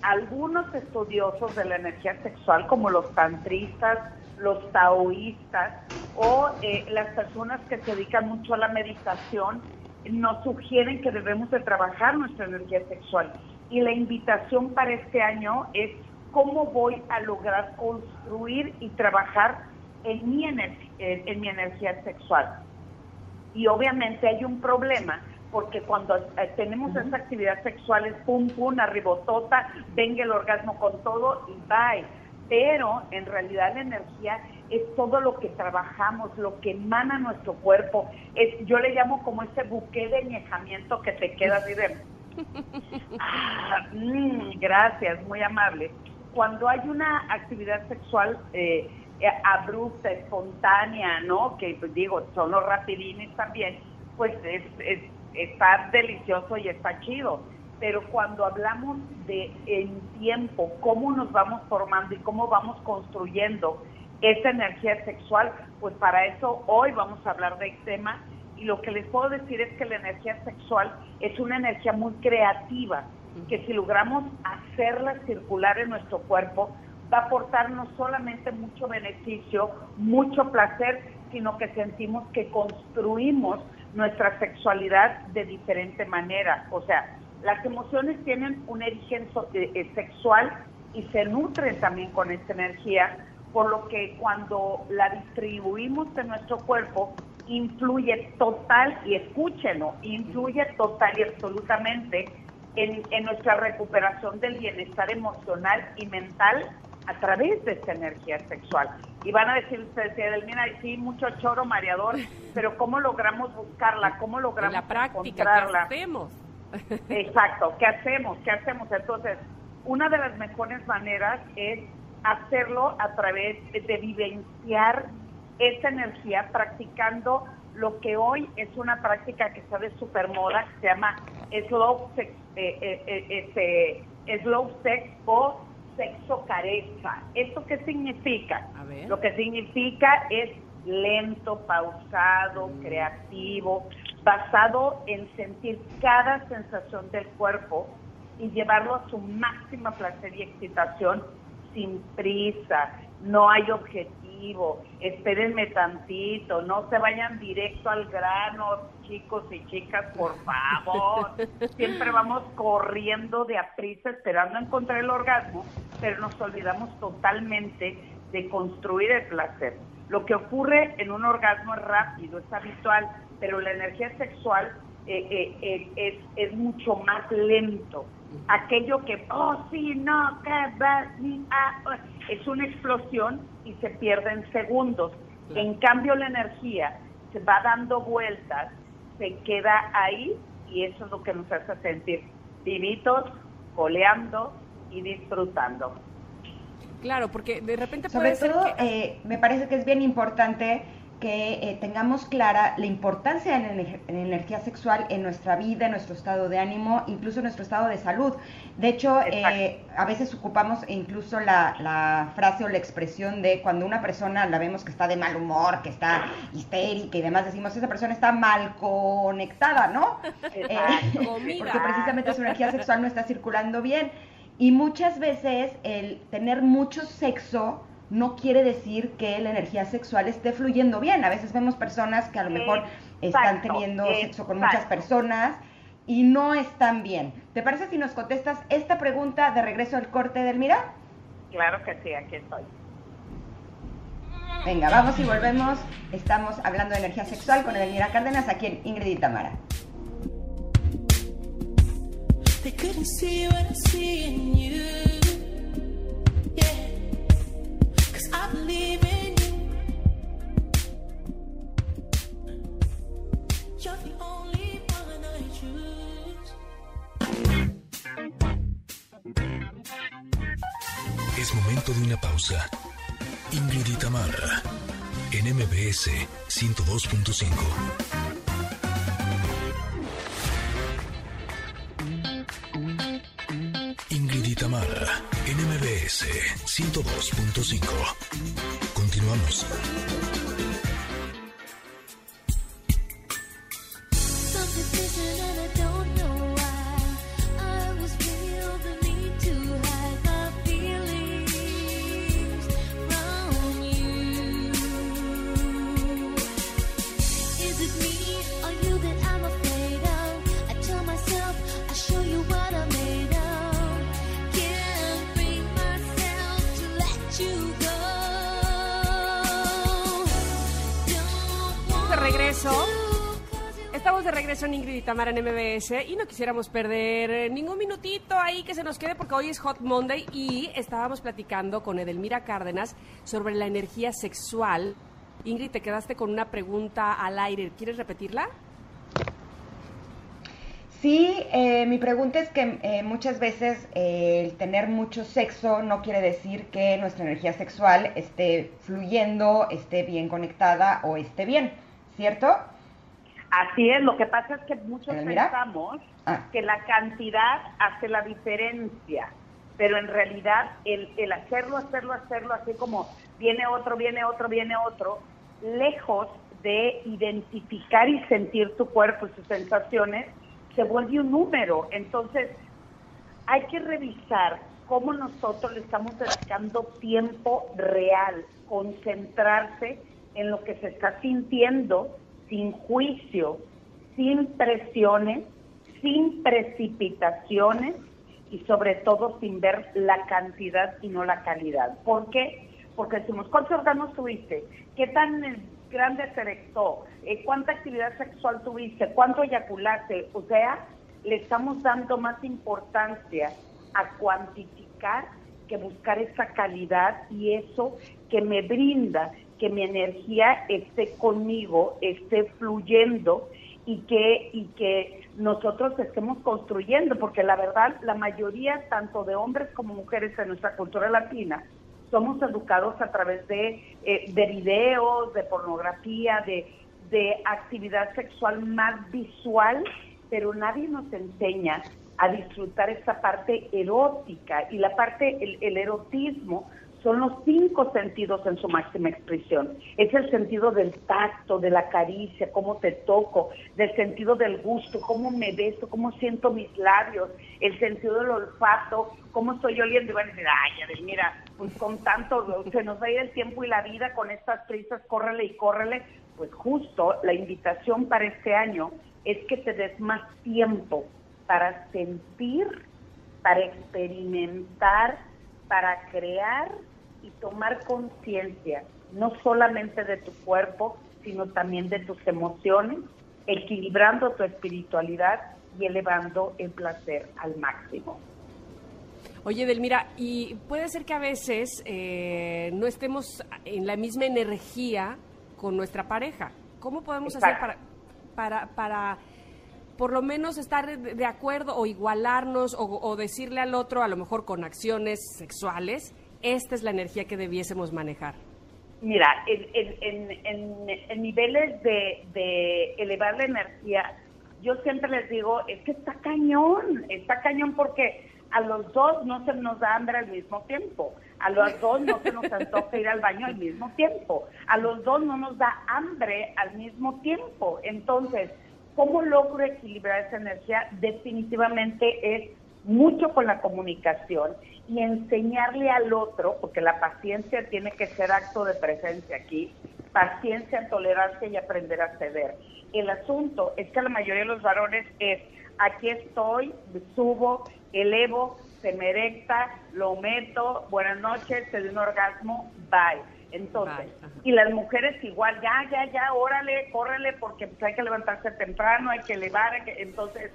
Algunos estudiosos de la energía sexual, como los tantristas, los taoístas o eh, las personas que se dedican mucho a la meditación, nos sugieren que debemos de trabajar nuestra energía sexual. Y la invitación para este año es cómo voy a lograr construir y trabajar en mi, en, en mi energía sexual. Y obviamente hay un problema, porque cuando eh, tenemos esa actividad sexual es pum, pum, arribotota, venga el orgasmo con todo y bye. Pero en realidad la energía es todo lo que trabajamos, lo que emana nuestro cuerpo. Es, yo le llamo como ese buque de añejamiento que te queda así de... Ah, mm, gracias, muy amable. Cuando hay una actividad sexual eh, eh, abrupta, espontánea, ¿no? Que pues, digo, son los rapidines también, pues es, es- está delicioso y está chido. Pero cuando hablamos de en tiempo, cómo nos vamos formando y cómo vamos construyendo esa energía sexual, pues para eso hoy vamos a hablar de este tema y lo que les puedo decir es que la energía sexual es una energía muy creativa, que si logramos hacerla circular en nuestro cuerpo, va a aportar no solamente mucho beneficio, mucho placer, sino que sentimos que construimos nuestra sexualidad de diferente manera. O sea, las emociones tienen un origen eh, sexual y se nutren también con esta energía, por lo que cuando la distribuimos en nuestro cuerpo, influye total, y escúchenlo, influye total y absolutamente en, en nuestra recuperación del bienestar emocional y mental a través de esta energía sexual. Y van a decir ustedes, Edelmira, sí, mucho choro mareador, pero ¿cómo logramos buscarla? ¿Cómo logramos la práctica, ¿qué encontrarla? hacemos? Exacto, ¿qué hacemos? ¿Qué hacemos? Entonces, una de las mejores maneras es hacerlo a través de vivenciar esa energía practicando lo que hoy es una práctica que está de super moda, que se llama slow sex, eh, eh, eh, este, slow sex o sexo careza. ¿Esto qué significa? Lo que significa es lento, pausado, creativo, basado en sentir cada sensación del cuerpo y llevarlo a su máxima placer y excitación sin prisa, no hay objetivo, espérenme tantito, no se vayan directo al grano, chicos y chicas, por favor. Siempre vamos corriendo de a prisa esperando encontrar el orgasmo, pero nos olvidamos totalmente de construir el placer. Lo que ocurre en un orgasmo es rápido, es habitual, pero la energía sexual eh, eh, eh, es, es mucho más lento. Aquello que, oh, sí, no, que va, ah, oh", es una explosión y se pierde en segundos. En cambio, la energía se va dando vueltas, se queda ahí y eso es lo que nos hace sentir vivitos, coleando y disfrutando. Claro, porque de repente Sobre puede ser todo, que... eh, me parece que es bien importante que eh, tengamos clara la importancia de la ener- en la energía sexual en nuestra vida, en nuestro estado de ánimo, incluso en nuestro estado de salud. De hecho, eh, a veces ocupamos incluso la, la frase o la expresión de cuando una persona la vemos que está de mal humor, que está histérica y demás, decimos, esa persona está mal conectada, ¿no? Comida. porque precisamente su energía sexual no está circulando bien. Y muchas veces el tener mucho sexo no quiere decir que la energía sexual esté fluyendo bien. A veces vemos personas que a lo mejor están Exacto, teniendo sexo con muchas personas y no están bien. ¿Te parece si nos contestas esta pregunta de regreso al corte del Mira? Claro que sí, aquí estoy. Venga, vamos y volvemos. Estamos hablando de energía sexual con Edelmira Cárdenas aquí en Ingrid y Tamara. Es momento de una pausa. Ingrid en MBS 102.5. MBS 102.5. Continuamos. En MBS y no quisiéramos perder eh, ningún minutito ahí que se nos quede porque hoy es Hot Monday y estábamos platicando con Edelmira Cárdenas sobre la energía sexual. Ingrid, te quedaste con una pregunta al aire. ¿Quieres repetirla? Sí, eh, mi pregunta es que eh, muchas veces el tener mucho sexo no quiere decir que nuestra energía sexual esté fluyendo, esté bien conectada o esté bien, ¿cierto? Así es, lo que pasa es que muchos pensamos Ah. que la cantidad hace la diferencia, pero en realidad el, el hacerlo, hacerlo, hacerlo, así como viene otro, viene otro, viene otro, lejos de identificar y sentir tu cuerpo y sus sensaciones, se vuelve un número. Entonces, hay que revisar cómo nosotros le estamos dedicando tiempo real, concentrarse en lo que se está sintiendo sin juicio, sin presiones, sin precipitaciones y sobre todo sin ver la cantidad y no la calidad. ¿Por qué? Porque decimos, ¿cuántos órganos tuviste? ¿Qué tan grande se erectó? Eh, ¿Cuánta actividad sexual tuviste? ¿Cuánto eyaculaste? O sea, le estamos dando más importancia a cuantificar que buscar esa calidad y eso que me brinda que mi energía esté conmigo, esté fluyendo y que y que nosotros estemos construyendo, porque la verdad la mayoría tanto de hombres como mujeres en nuestra cultura latina somos educados a través de, eh, de videos, de pornografía, de, de actividad sexual más visual, pero nadie nos enseña a disfrutar esa parte erótica. Y la parte, el, el erotismo son los cinco sentidos en su máxima expresión. Es el sentido del tacto, de la caricia, cómo te toco, del sentido del gusto, cómo me beso, cómo siento mis labios, el sentido del olfato, cómo estoy oliendo. Y van a decir, ay, Adel, mira, pues con tanto, se nos va a ir el tiempo y la vida con estas prisas, córrele y córrele. Pues justo la invitación para este año es que te des más tiempo para sentir, para experimentar, para crear y tomar conciencia, no solamente de tu cuerpo, sino también de tus emociones, equilibrando tu espiritualidad y elevando el placer al máximo. Oye, Delmira, y puede ser que a veces eh, no estemos en la misma energía con nuestra pareja. ¿Cómo podemos hacer para, para, para por lo menos estar de, de acuerdo o igualarnos o, o decirle al otro, a lo mejor con acciones sexuales, esta es la energía que debiésemos manejar? Mira, en, en, en, en- niveles de, de elevar la energía, yo siempre les digo, es que está cañón, está cañón porque a los dos no se nos da hambre al mismo tiempo, a los dos no se nos antoja ir al baño al mismo tiempo, a los dos no nos da hambre al mismo tiempo. Entonces, ¿cómo logro equilibrar esa energía? Definitivamente es mucho con la comunicación y enseñarle al otro, porque la paciencia tiene que ser acto de presencia aquí, paciencia, tolerancia y aprender a ceder. El asunto es que la mayoría de los varones es, aquí estoy, subo, elevo, se me erecta, lo meto, buenas noches, te doy un orgasmo, bye. Entonces, y las mujeres igual, ya, ya, ya, órale, córrele, porque pues, hay que levantarse temprano, hay que elevar, hay que- entonces,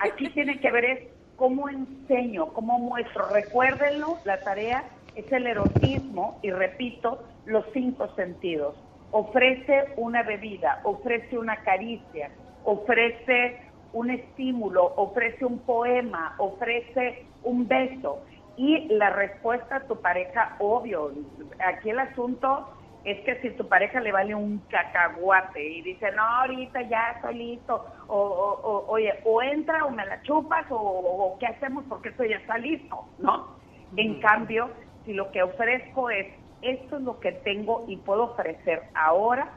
aquí tiene que ver es cómo enseño, cómo muestro. Recuérdenlo, la tarea es el erotismo, y repito, los cinco sentidos. Ofrece una bebida, ofrece una caricia, ofrece un estímulo, ofrece un poema, ofrece un beso. Y la respuesta a tu pareja, obvio, aquí el asunto es que si tu pareja le vale un cacahuate y dice, no, ahorita ya estoy listo, o, o- o- oye, o entra o me la chupas, o, o qué hacemos porque esto ya está listo, ¿no? En cambio, si lo que ofrezco es, esto es lo que tengo y puedo ofrecer ahora,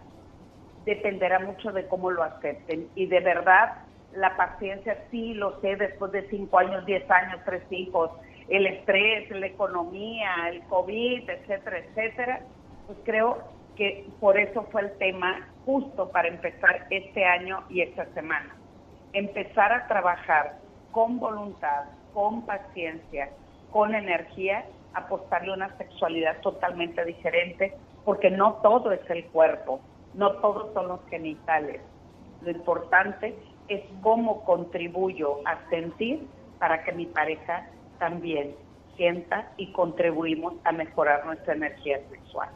dependerá mucho de cómo lo acepten. Y de verdad, la paciencia sí lo sé después de cinco años, diez años, tres hijos, el estrés, la economía, el COVID, etcétera, etcétera. Pues creo que por eso fue el tema justo para empezar este año y esta semana. Empezar a trabajar con voluntad, con paciencia, con energía, apostarle a una sexualidad totalmente diferente, porque no todo es el cuerpo, no todos son los genitales. Lo importante es cómo contribuyo a sentir para que mi pareja también sienta y contribuimos a mejorar nuestra energía sexual.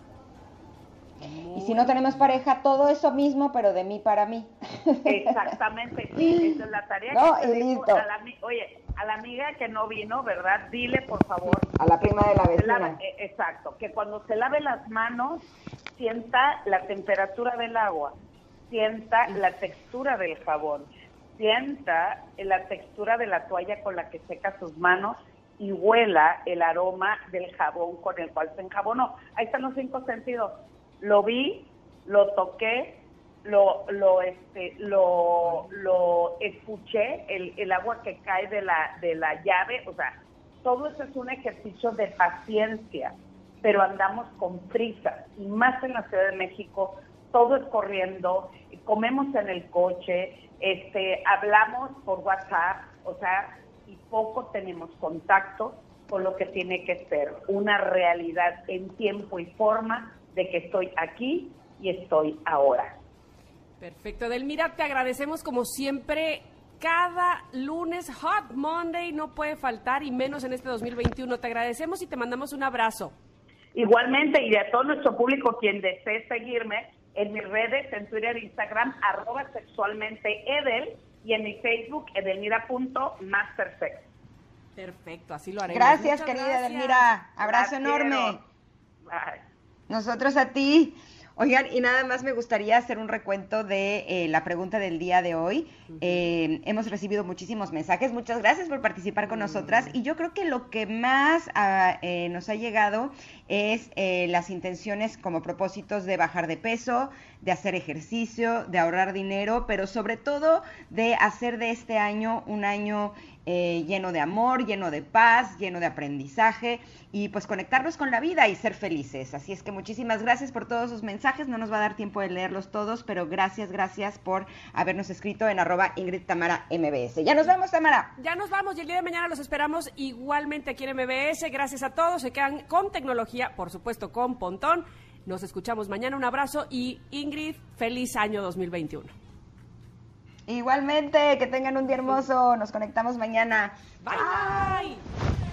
Y si no tenemos pareja, todo eso mismo, pero de mí para mí. Exactamente, sí, esa es la tarea. No, que y listo. a la ami- oye, a la amiga que no vino, ¿verdad? Dile, por favor. A la prima de la vecina. lave- eh, exacto, que cuando se lave las manos, sienta la temperatura del agua, sienta la textura del jabón, sienta la textura de la toalla con la que seca sus manos y huela el aroma del jabón con el cual se enjabonó. Ahí están los cinco sentidos. Lo vi, lo toqué, lo lo este lo lo escuché el, el agua que cae de la de la llave o sea todo eso es un ejercicio de paciencia pero andamos con prisa y más en la Ciudad de México todo es corriendo comemos en el coche este hablamos por WhatsApp o sea y poco tenemos contacto con lo que tiene que ser una realidad en tiempo y forma de que estoy aquí y estoy ahora. Perfecto, Delmira, te agradecemos como siempre. Cada lunes, Hot Monday, no puede faltar y menos en este 2021. Te agradecemos y te mandamos un abrazo. Igualmente, y a todo nuestro público quien desee seguirme en mis redes, en Twitter Instagram, arroba sexualmente Edel, y en mi Facebook, edelmira.mastersex. Perfecto, así lo haremos. Gracias, Muchas querida gracias. Edelmira. Abrazo enorme. Bye. Nosotros a ti. Oigan, y nada más me gustaría hacer un recuento de eh, la pregunta del día de hoy. Eh, hemos recibido muchísimos mensajes. Muchas gracias por participar con nosotras. Y yo creo que lo que más ah, eh, nos ha llegado es las intenciones como propósitos de bajar de peso, de hacer ejercicio, de ahorrar dinero, pero sobre todo de hacer de este año un año eh, lleno de amor, lleno de paz, lleno de aprendizaje y pues conectarnos con la vida y ser felices. Así es que muchísimas gracias por todos sus mensajes. No nos va a dar tiempo de leerlos todos, pero gracias, gracias por habernos escrito en arroba Ingrid Tamara MBS. Ya nos vamos, Tamara. Ya nos vamos y el día de mañana los esperamos igualmente aquí en MBS. Gracias a todos. Se quedan con tecnología, por supuesto con Pontón. Nos escuchamos mañana. Un abrazo y Ingrid, feliz año 2021. Igualmente, que tengan un día hermoso. Nos conectamos mañana. Bye. No,